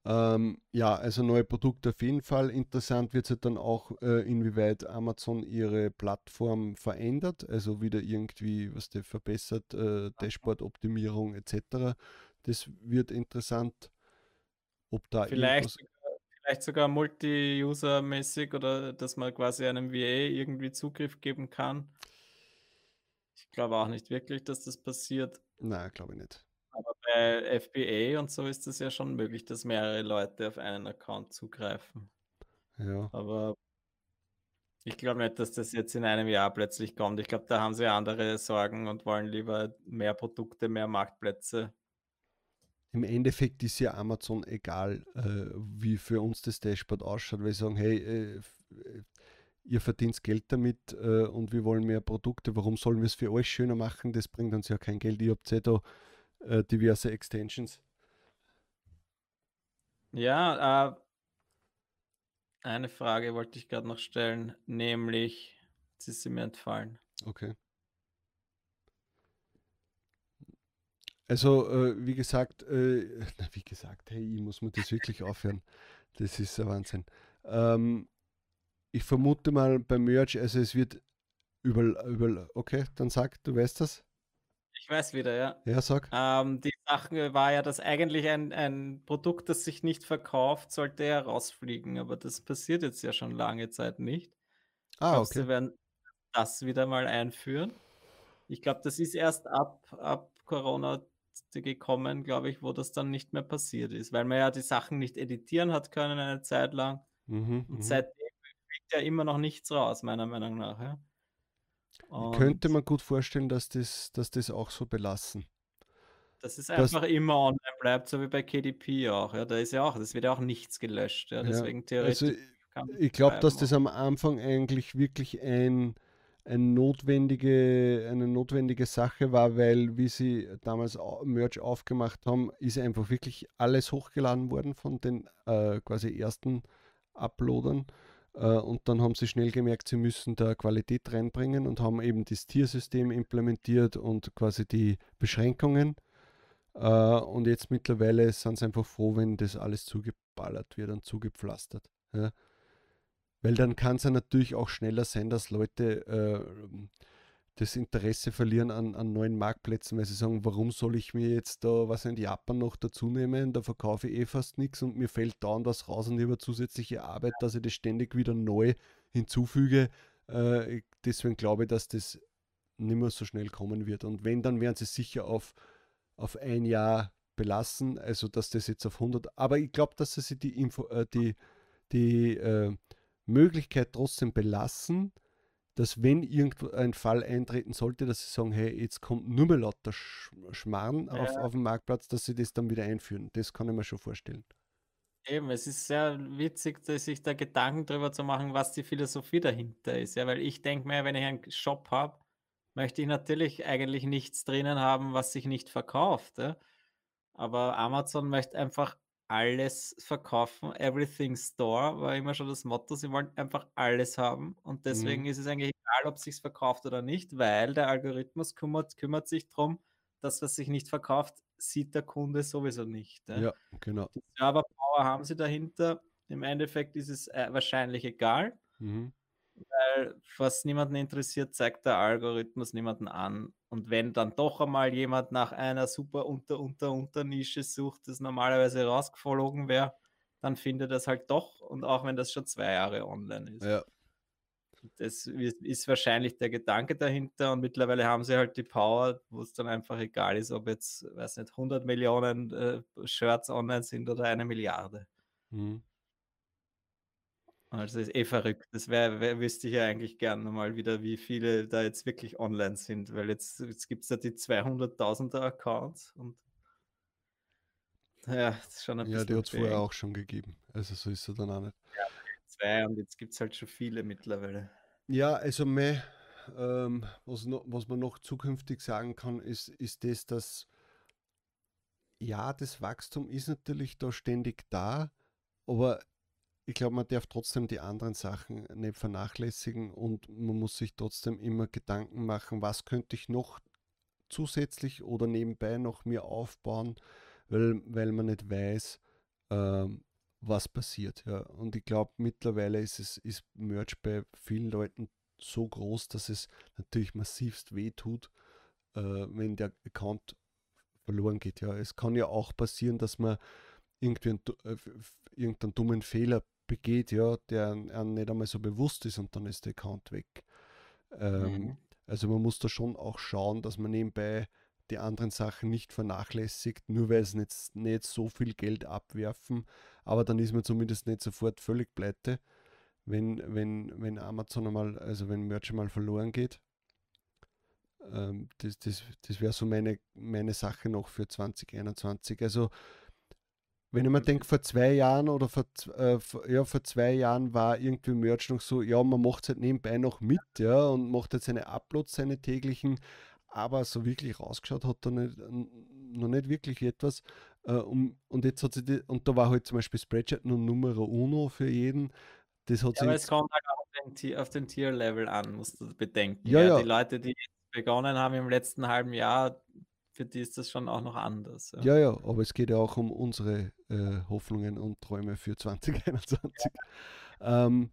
Ähm, ja, also neue Produkte auf jeden Fall. Interessant wird es halt dann auch, äh, inwieweit Amazon ihre Plattform verändert, also wieder irgendwie, was der verbessert, äh, Dashboard-Optimierung etc. Das wird interessant, ob da vielleicht sogar, vielleicht sogar multi-user-mäßig oder dass man quasi einem VA irgendwie Zugriff geben kann. Ich glaube auch nicht wirklich, dass das passiert. Nein, glaube ich nicht. Aber bei FBA und so ist es ja schon möglich, dass mehrere Leute auf einen Account zugreifen. Ja. Aber ich glaube nicht, dass das jetzt in einem Jahr plötzlich kommt. Ich glaube, da haben sie andere Sorgen und wollen lieber mehr Produkte, mehr Marktplätze. Im Endeffekt ist ja Amazon egal, äh, wie für uns das Dashboard ausschaut, weil sie sagen, hey, äh, ihr verdient Geld damit äh, und wir wollen mehr Produkte, warum sollen wir es für euch schöner machen? Das bringt uns ja kein Geld. Ihr habt ja da äh, diverse Extensions. Ja, äh, eine Frage wollte ich gerade noch stellen, nämlich, jetzt ist sie mir entfallen. Okay. Also, äh, wie gesagt, äh, wie gesagt, hey, ich muss mir das wirklich aufhören. Das ist ein Wahnsinn. Ähm, ich vermute mal beim Merch, also es wird überall, überall, okay, dann sag, du weißt das? Ich weiß wieder, ja. Ja, sag. Ähm, die Sache war ja, dass eigentlich ein, ein Produkt, das sich nicht verkauft, sollte herausfliegen, aber das passiert jetzt ja schon lange Zeit nicht. Ah, Glaubst okay. Sie werden das wieder mal einführen? Ich glaube, das ist erst ab, ab Corona gekommen, glaube ich, wo das dann nicht mehr passiert ist, weil man ja die Sachen nicht editieren hat können eine Zeit lang. Mhm, Und mhm. seitdem fliegt ja immer noch nichts raus, meiner Meinung nach. Ja? Ich könnte mir gut vorstellen, dass das, dass das auch so belassen. dass es Das- einfach immer online bleibt, so wie bei KDP auch. Ja, da ist ja auch, das wird ja auch nichts gelöscht. Ja, Ja, deswegen theoretisch. Also ich glaube, dass das am Anfang eigentlich wirklich ein, ein notwendige, eine notwendige Sache war, weil wie sie damals Merch aufgemacht haben, ist einfach wirklich alles hochgeladen worden von den äh, quasi ersten Uploadern. Äh, und dann haben sie schnell gemerkt, sie müssen da Qualität reinbringen und haben eben das Tiersystem implementiert und quasi die Beschränkungen. Äh, und jetzt mittlerweile sind sie einfach froh, wenn das alles zugeballert wird und zugepflastert. Weil dann kann es ja natürlich auch schneller sein, dass Leute äh, das Interesse verlieren an, an neuen Marktplätzen, weil sie sagen, warum soll ich mir jetzt da, was in Japan noch dazu nehmen, da verkaufe ich eh fast nichts und mir fällt dauernd was raus und über zusätzliche Arbeit, dass ich das ständig wieder neu hinzufüge. Äh, deswegen glaube ich, dass das nicht mehr so schnell kommen wird. Und wenn, dann werden sie sicher auf, auf ein Jahr belassen, also dass das jetzt auf 100, aber ich glaube, dass sie die, Info, äh, die, die äh, Möglichkeit trotzdem belassen, dass wenn irgendwo ein Fall eintreten sollte, dass sie sagen, hey, jetzt kommt nur mehr lauter Sch Schmarrn auf, Ja. auf den Marktplatz, dass sie das dann wieder einführen. Das kann ich mir schon vorstellen. Eben, es ist sehr witzig, dass sich da Gedanken drüber zu machen, was die Philosophie dahinter ist. Ja, weil ich denke mir, wenn ich einen Shop habe, möchte ich natürlich eigentlich nichts drinnen haben, was sich nicht verkauft. Ja? Aber Amazon möchte einfach alles verkaufen. Everything Store war immer schon das Motto. Sie wollen einfach alles haben. Und deswegen Mhm. ist es eigentlich egal, ob es sich verkauft oder nicht, weil der Algorithmus kümmert, kümmert sich darum, dass was sich nicht verkauft, sieht der Kunde sowieso nicht. Ja? Ja, genau. Die Serverpower haben sie dahinter. Im Endeffekt ist es äh, wahrscheinlich egal, Mhm. Weil was niemanden interessiert, zeigt der Algorithmus niemanden an. Und wenn dann doch einmal jemand nach einer super unter unter unter Nische sucht, das normalerweise rausgeflogen wäre, dann findet er es halt doch. Und auch wenn das schon zwei Jahre online ist. Ja. Das ist ist wahrscheinlich der Gedanke dahinter und mittlerweile haben sie halt die Power, wo es dann einfach egal ist, ob jetzt, weiß nicht, 100 Millionen äh, Shirts online sind oder eine Milliarde. Mhm. Also ist eh verrückt. Das wäre, wär, wüsste ich ja eigentlich gerne mal wieder, wie viele da jetzt wirklich online sind, weil jetzt, jetzt gibt es ja die 200.000er Accounts und ja, das ist schon ein Ja, die bisschen hat es vorher auch schon gegeben. Also so ist er dann auch nicht. zwei und jetzt gibt es halt schon viele mittlerweile. Ja, also mei, ähm, was, noch, was man noch zukünftig sagen kann, ist, ist das, dass ja, das Wachstum ist natürlich da ständig da, aber ich glaube, man darf trotzdem die anderen Sachen nicht vernachlässigen und man muss sich trotzdem immer Gedanken machen, was könnte ich noch zusätzlich oder nebenbei noch mir aufbauen, weil, weil man nicht weiß, ähm, was passiert. Ja. Und ich glaube, mittlerweile ist es ist Merch bei vielen Leuten so groß, dass es natürlich massivst wehtut, äh, wenn der Account verloren geht. Ja. Es kann ja auch passieren, dass man irgendwie einen, äh, irgendeinen dummen Fehler begeht, ja, der einem nicht einmal so bewusst ist und dann ist der Account weg. Ähm, mhm. Also man muss da schon auch schauen, dass man nebenbei die anderen Sachen nicht vernachlässigt, nur weil es nicht, nicht so viel Geld abwerfen, aber dann ist man zumindest nicht sofort völlig pleite, wenn, wenn, wenn Amazon einmal, also wenn Merch mal verloren geht. Ähm, das das, das wäre so meine, meine Sache noch für 2021. Also wenn ich mir denke, vor zwei Jahren oder vor, äh, vor, ja, vor zwei Jahren war irgendwie Merch noch so, ja, man macht es halt nebenbei noch mit, ja, und macht jetzt seine Uploads, seine täglichen, aber so wirklich rausgeschaut hat er nicht, noch nicht wirklich etwas. Äh, um, und jetzt hat sie die, und da war halt zum Beispiel Spreadshirt nur Numero uno für jeden. Das hat ja, aber es kommt halt auf den, auf den Tier-Level an, musst du bedenken. Ja, ja. Die Leute, die begonnen haben im letzten halben Jahr, für die ist das schon auch noch anders. Ja, ja, ja aber es geht ja auch um unsere äh, Hoffnungen und Träume für 2021. Ja. Ähm,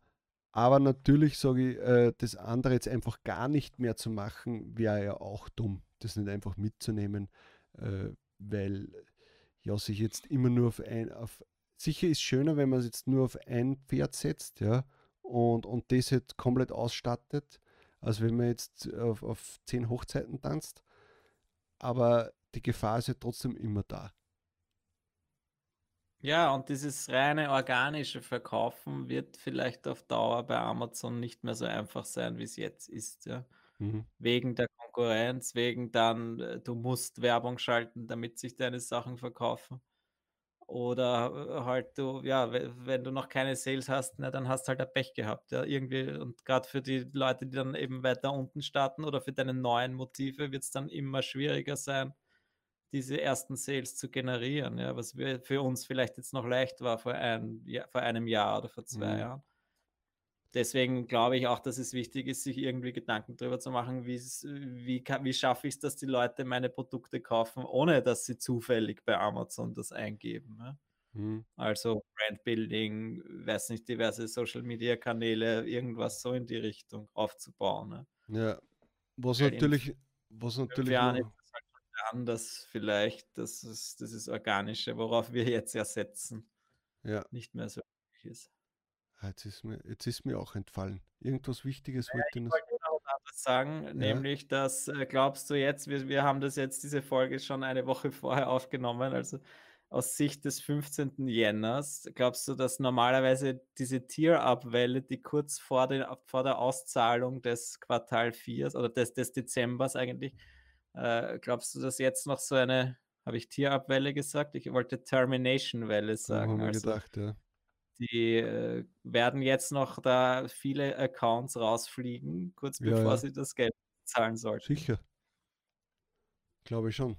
aber natürlich sage ich, äh, das andere jetzt einfach gar nicht mehr zu machen, wäre ja auch dumm, das nicht einfach mitzunehmen, äh, weil ja sich jetzt immer nur auf ein, auf, sicher ist schöner, wenn man es jetzt nur auf ein Pferd setzt, ja, und, und das jetzt komplett ausstattet, als wenn man jetzt auf, auf zehn Hochzeiten tanzt aber die Gefahr ist ja trotzdem immer da. Ja, und dieses reine organische Verkaufen wird vielleicht auf Dauer bei Amazon nicht mehr so einfach sein, wie es jetzt ist. Ja. Mhm. Wegen der Konkurrenz, wegen dann, äh, du musst Werbung schalten, damit sich deine Sachen verkaufen. Oder äh, halt du, ja, wenn du noch keine Sales hast, na, dann hast du halt ein Pech gehabt. Ja, irgendwie. Und gerade für die Leute, die dann eben weiter unten starten oder für deine neuen Motive wird es dann immer schwieriger sein, diese ersten Sales zu generieren. Ja, was für uns vielleicht jetzt noch leicht war vor, ein, ja, vor einem Jahr oder vor zwei mhm. Jahren deswegen glaube ich auch, dass es wichtig ist, sich irgendwie Gedanken darüber zu machen, wie, wie schaffe ich es, dass die Leute meine Produkte kaufen, ohne dass sie zufällig bei Amazon das eingeben. Ne? Mhm. Also Brandbuilding, weiß nicht, diverse Social Media Kanäle, irgendwas so in die Richtung aufzubauen. Ne? Ja, was Weil natürlich, was natürlich. Jahren ist das halt anders vielleicht, das ist, das ist Organische, worauf wir jetzt ja setzen. Ja. Nicht mehr so ist. Ah, jetzt ist mir, jetzt ist mir auch entfallen. Irgendwas Wichtiges wollte ich wollte noch was sagen, ja. nämlich, dass äh, glaubst du jetzt, wir, wir haben das jetzt, diese Folge schon eine Woche vorher aufgenommen, also aus Sicht des 15. Jänners, glaubst du, dass normalerweise diese Tier-Up-Welle, die kurz vor, den, vor der Auszahlung des Quartal 4 oder des, des Dezembers eigentlich, äh, glaubst du, dass jetzt noch so eine, habe ich Tier-Up-Welle gesagt? Ich wollte Termination-Welle sagen. haben wir also, gedacht, ja die äh, werden jetzt noch da viele Accounts rausfliegen, kurz bevor ja, sie das Geld zahlen sollten. Sicher. Glaube ich schon.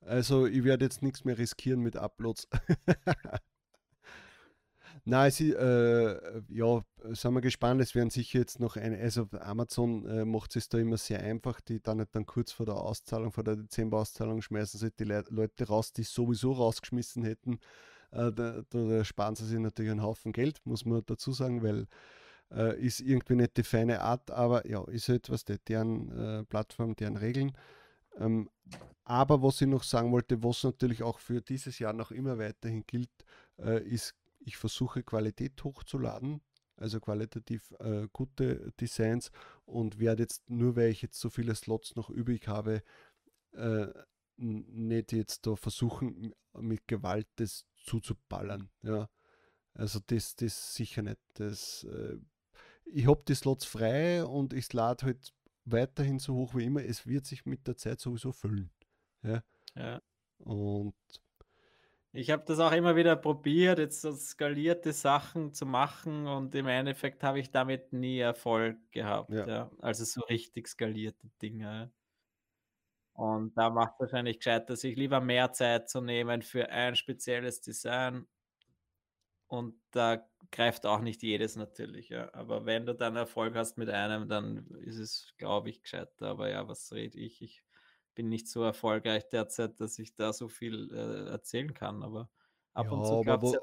Also ich werde jetzt nichts mehr riskieren mit Uploads. Nein, sie, äh, ja, sind wir gespannt. Es werden sicher jetzt noch eine, also Amazon äh, macht es da immer sehr einfach. Die dann nicht dann kurz vor der Auszahlung, vor der Dezember-Auszahlung schmeißen sie die Le Leute raus, die sowieso rausgeschmissen hätten. Äh, da, da, sparen sie sich natürlich einen Haufen Geld, muss man dazu sagen, weil äh, ist irgendwie nicht die feine Art, aber ja, ist halt deren äh, Plattform, deren Regeln. Ähm, aber was ich noch sagen wollte, was natürlich auch für dieses Jahr noch immer weiterhin gilt, äh, ist, ich versuche Qualität hochzuladen, also qualitativ äh, gute Designs und werde jetzt nur, weil ich jetzt so viele Slots noch übrig habe, äh, nicht jetzt da versuchen, mit Gewalt das zuzuballern. Ja. Also das, das sicher nicht. Das, äh, ich habe die Slots frei und ich lade halt weiterhin so hoch wie immer. Es wird sich mit der Zeit sowieso füllen. Ja. ja. Und ich habe das auch immer wieder probiert, jetzt so skalierte Sachen zu machen und im Endeffekt habe ich damit nie Erfolg gehabt. Ja. ja. Also so richtig skalierte Dinge. Und da macht es wahrscheinlich gescheiter, sich lieber mehr Zeit zu nehmen für ein spezielles Design. Und da greift auch nicht jedes natürlich. Ja. Aber wenn du dann Erfolg hast mit einem, dann ist es, glaube ich, gescheiter. Aber ja, was rede ich? Ich bin nicht so erfolgreich derzeit, dass ich da so viel äh, erzählen kann. Aber ab ja, und zu klappt es ja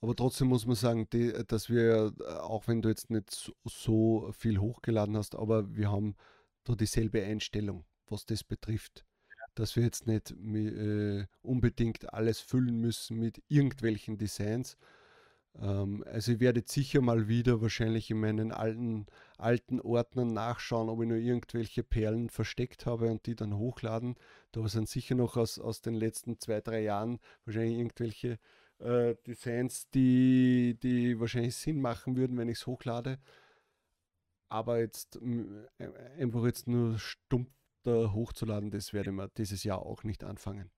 aber trotzdem muss man sagen, die, dass wir, äh, auch wenn du jetzt nicht so, so, viel hochgeladen hast, aber wir haben da dieselbe Einstellung, was das betrifft. Dass wir jetzt nicht äh, unbedingt alles füllen müssen mit irgendwelchen Designs. Ähm, also ich werde sicher mal wieder wahrscheinlich in meinen alten, alten Ordnern nachschauen, ob ich nur irgendwelche Perlen versteckt habe und die dann hochladen. Da sind sicher noch aus, aus den letzten zwei, drei Jahren wahrscheinlich irgendwelche äh, Designs, die, die wahrscheinlich Sinn machen würden, wenn ich es hochlade. Aber jetzt äh, einfach jetzt nur stumpf da hochzuladen, das werde ich dieses Jahr auch nicht anfangen.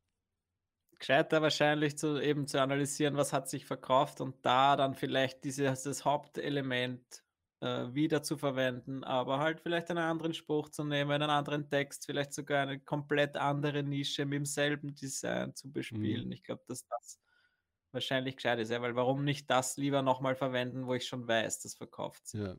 Gescheiter wahrscheinlich zu eben zu analysieren, was hat sich verkauft und da dann vielleicht dieses das Hauptelement äh, wieder zu verwenden, aber halt vielleicht einen anderen Spruch zu nehmen, einen anderen Text, vielleicht sogar eine komplett andere Nische mit demselben Design zu bespielen. Mhm. Ich glaube, dass das wahrscheinlich gescheit ist, ja, weil warum nicht das lieber nochmal verwenden, wo ich schon weiß, das verkauft sich. Ja.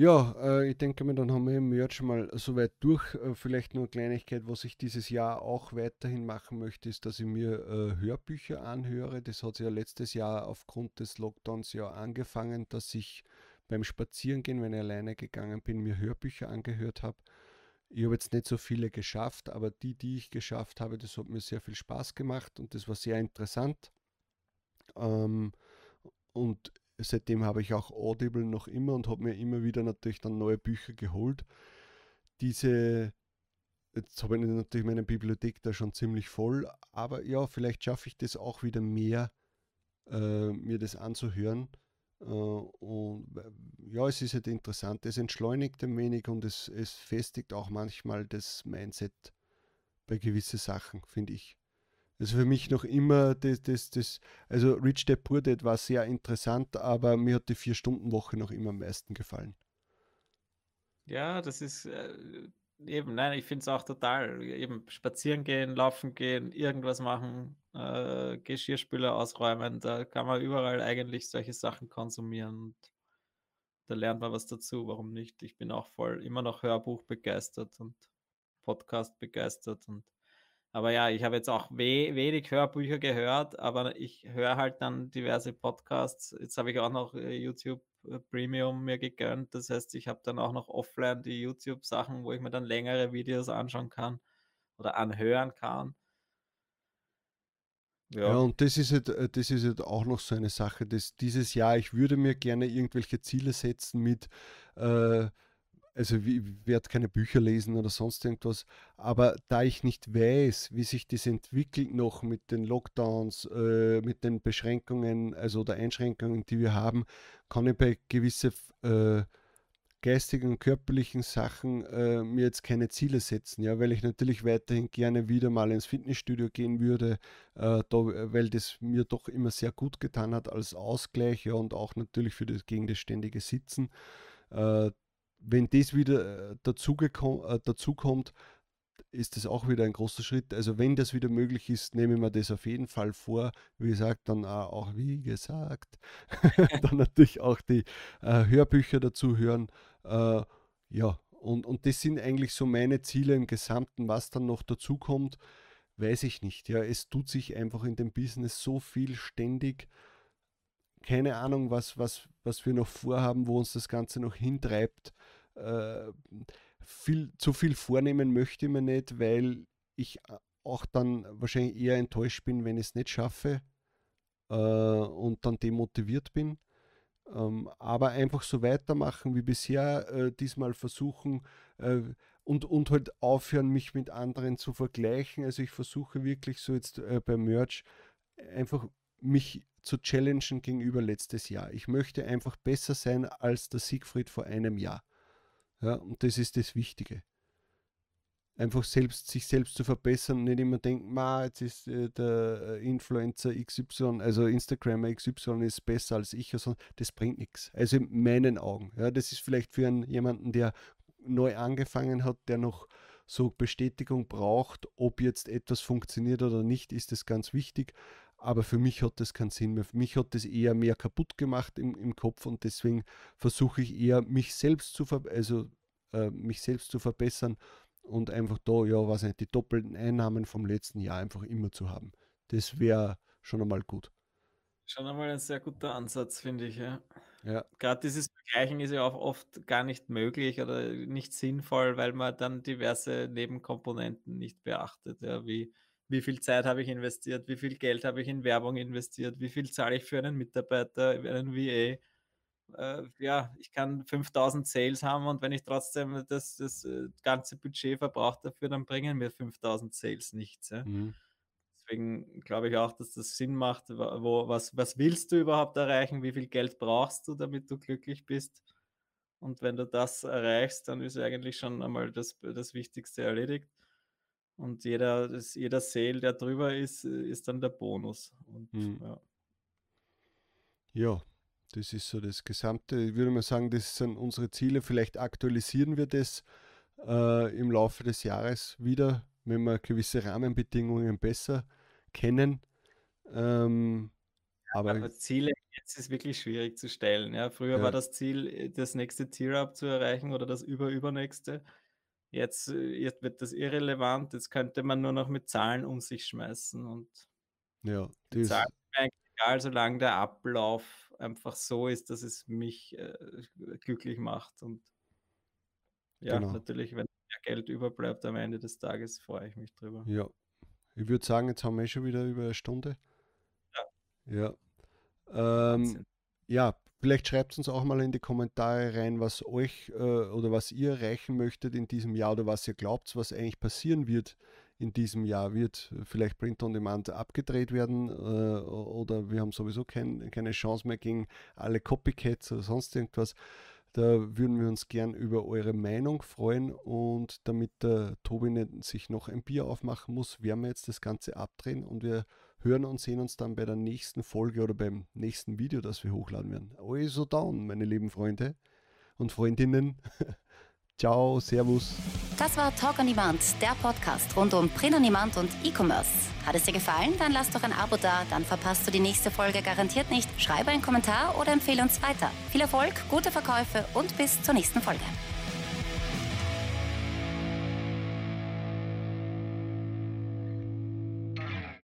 Ja, äh, ich denke mir, dann haben wir im Merch mal soweit durch. Äh, vielleicht nur eine Kleinigkeit, was ich dieses Jahr auch weiterhin machen möchte, ist, dass ich mir äh, Hörbücher anhöre. Das hat ja letztes Jahr aufgrund des Lockdowns ja angefangen, dass ich beim Spazierengehen, wenn ich alleine gegangen bin, mir Hörbücher angehört habe. Ich habe jetzt nicht so viele geschafft, aber die, die ich geschafft habe, das hat mir sehr viel Spaß gemacht und das war sehr interessant. Ähm, und seitdem habe ich auch Audible noch immer und habe mir immer wieder natürlich dann neue Bücher geholt. Diese, jetzt habe ich natürlich meine Bibliothek da schon ziemlich voll, aber ja, vielleicht schaffe ich das auch wieder mehr, äh, mir das anzuhören. Äh, und ja, es ist halt interessant. Es entschleunigt ein wenig und es, es festigt auch manchmal das Mindset bei gewissen Sachen, finde ich. Also für mich noch immer das, das, das, also Rich Dad Poor Dad war sehr interessant, aber mir hat die Vier-Stunden-Woche noch immer am meisten gefallen. Ja, das ist äh, eben, nein, ich finde es auch total. Eben spazieren gehen, laufen gehen, irgendwas machen, äh, Geschirrspüler ausräumen, da kann man überall eigentlich solche Sachen konsumieren. Und da lernt man was dazu, warum nicht? Ich bin auch voll immer noch Hörbuch begeistert und Podcast begeistert und aber ja, ich habe jetzt auch we wenig Hörbücher gehört, aber ich höre halt dann diverse Podcasts. Jetzt habe ich auch noch äh, YouTube äh, Premium mir gegönnt. Das heißt, ich habe dann auch noch offline die YouTube-Sachen, wo ich mir dann längere Videos anschauen kann oder anhören kann. Ja. ja, und das ist, halt, äh, das ist halt auch noch so eine Sache, dass dieses Jahr, ich würde mir gerne irgendwelche Ziele setzen mit, äh, also ich werde keine Bücher lesen oder sonst irgendwas, aber da ich nicht weiß, wie sich das entwickelt noch mit den Lockdowns, äh, mit den Beschränkungen, also oder Einschränkungen, die wir haben, kann ich bei gewissen äh, geistigen und körperlichen Sachen äh, mir jetzt keine Ziele setzen, ja, weil ich natürlich weiterhin gerne wieder mal ins Fitnessstudio gehen würde, äh, da, weil das mir doch immer sehr gut getan hat als Ausgleich ja, und auch natürlich für das, gegen das ständige Sitzen. Äh, wenn das wieder äh, dazu, äh, dazu kommt, ist das auch wieder ein großer Schritt. Also wenn das wieder möglich ist, nehme ich mir das auf jeden Fall vor. Wie gesagt, dann auch, wie gesagt, dann natürlich auch die äh, Hörbücher dazu hören. Äh, ja, und, und das sind eigentlich so meine Ziele im Gesamten. Was dann noch dazu kommt, weiß ich nicht. Ja, es tut sich einfach in dem Business so viel ständig. Keine Ahnung, was, was, was wir noch vorhaben, wo uns das Ganze noch hintreibt. Äh, viel, zu viel vornehmen möchte ich mir nicht, weil ich auch dann wahrscheinlich eher enttäuscht bin, wenn ich es nicht schaffe äh, und dann demotiviert bin. Ähm, aber einfach so weitermachen wie bisher, äh, diesmal versuchen äh, und, und halt aufhören, mich mit anderen zu vergleichen. Also ich versuche wirklich so jetzt äh, beim Merch einfach mich zu challengen gegenüber letztes Jahr. Ich möchte einfach besser sein als der Siegfried vor einem Jahr. Ja, und das ist das Wichtige. Einfach selbst, sich selbst zu verbessern nicht immer denken, ma, jetzt ist äh, der äh, Influencer XY, also Instagrammer XY ist besser als ich, also das bringt nichts. Also in meinen Augen. Ja, das ist vielleicht für einen, jemanden, der neu angefangen hat, der noch so Bestätigung braucht, ob jetzt etwas funktioniert oder nicht, ist das ganz wichtig. Aber für mich hat das keinen Sinn mehr. Für mich hat das eher mehr kaputt gemacht im, im Kopf und deswegen versuche ich eher, mich selbst zu, also, äh, mich selbst zu verbessern und einfach da, ja, was nicht, die doppelten Einnahmen vom letzten Jahr einfach immer zu haben. Das wäre schon einmal gut. Schon einmal ein sehr guter Ansatz, finde ich, ja. Ja. Gerade dieses Vergleichen ist ja auch oft gar nicht möglich oder nicht sinnvoll, weil man dann diverse Nebenkomponenten nicht beachtet. Ja, wie, wie viel Zeit habe ich investiert, wie viel Geld habe ich in Werbung investiert, wie viel zahle ich für einen Mitarbeiter, einen VA. Äh, ja, ich kann 5000 Sales haben und wenn ich trotzdem das, das äh, ganze Budget verbrauche dafür, dann bringen mir 5000 Sales nichts. Ja. Mhm. Deswegen glaube ich auch, dass das Sinn macht. Wo, was, was willst du überhaupt erreichen? Wie viel Geld brauchst du, damit du glücklich bist? Und wenn du das erreichst, dann ist eigentlich schon einmal das, das Wichtigste erledigt. Und jeder, das, jeder Sale, der drüber ist, ist dann der Bonus. Und, mhm. ja. ja. das ist so das Gesamte. Ich würde mal sagen, das sind unsere Ziele. Vielleicht aktualisieren wir das äh, im Laufe des Jahres wieder, wenn wir gewisse Rahmenbedingungen besser kennen. Ähm, aber, aber, Ziele jetzt ist wirklich schwierig zu stellen. Ja, früher ja. war das Ziel, das nächste Tier-Up zu erreichen oder das überübernächste. Jetzt, äh, jetzt wird das irrelevant. Jetzt könnte man nur noch mit Zahlen um sich schmeißen und ja, die Zahlen eigentlich egal, solange der Ablauf einfach so ist, dass es mich äh, glücklich macht. Und ja, genau. natürlich, wenn mehr Geld überbleibt am Ende des Tages, freue ich mich drüber. Ja, ich würde sagen, jetzt haben wir schon wieder über eine Stunde. Ja. Ja. Ähm, ja, vielleicht schreibt uns auch mal in die Kommentare rein, was euch äh, oder was ihr erreichen möchtet in diesem Jahr oder was ihr glaubt, was eigentlich passieren wird in diesem Jahr. Wird vielleicht Print on Demand abgedreht werden äh, oder wir haben sowieso kein, keine Chance mehr gegen alle Copycats oder sonst irgendwas. Da würden wir uns gern über eure Meinung freuen und damit der Tobi sich noch ein Bier aufmachen muss, werden wir jetzt das Ganze abdrehen und wir hören und sehen uns dann bei der nächsten Folge oder beim nächsten Video, das wir hochladen werden. Also down, meine lieben Freunde und Freundinnen. Ciao, Servus. Das war Talk on Demand, der Podcast rund um Print on Demand und E-Commerce. Hat es dir gefallen? Dann lass doch ein Abo da, dann verpasst du die nächste Folge garantiert nicht. Schreibe einen Kommentar oder empfehle uns weiter. Viel Erfolg, gute Verkäufe und bis zur nächsten Folge.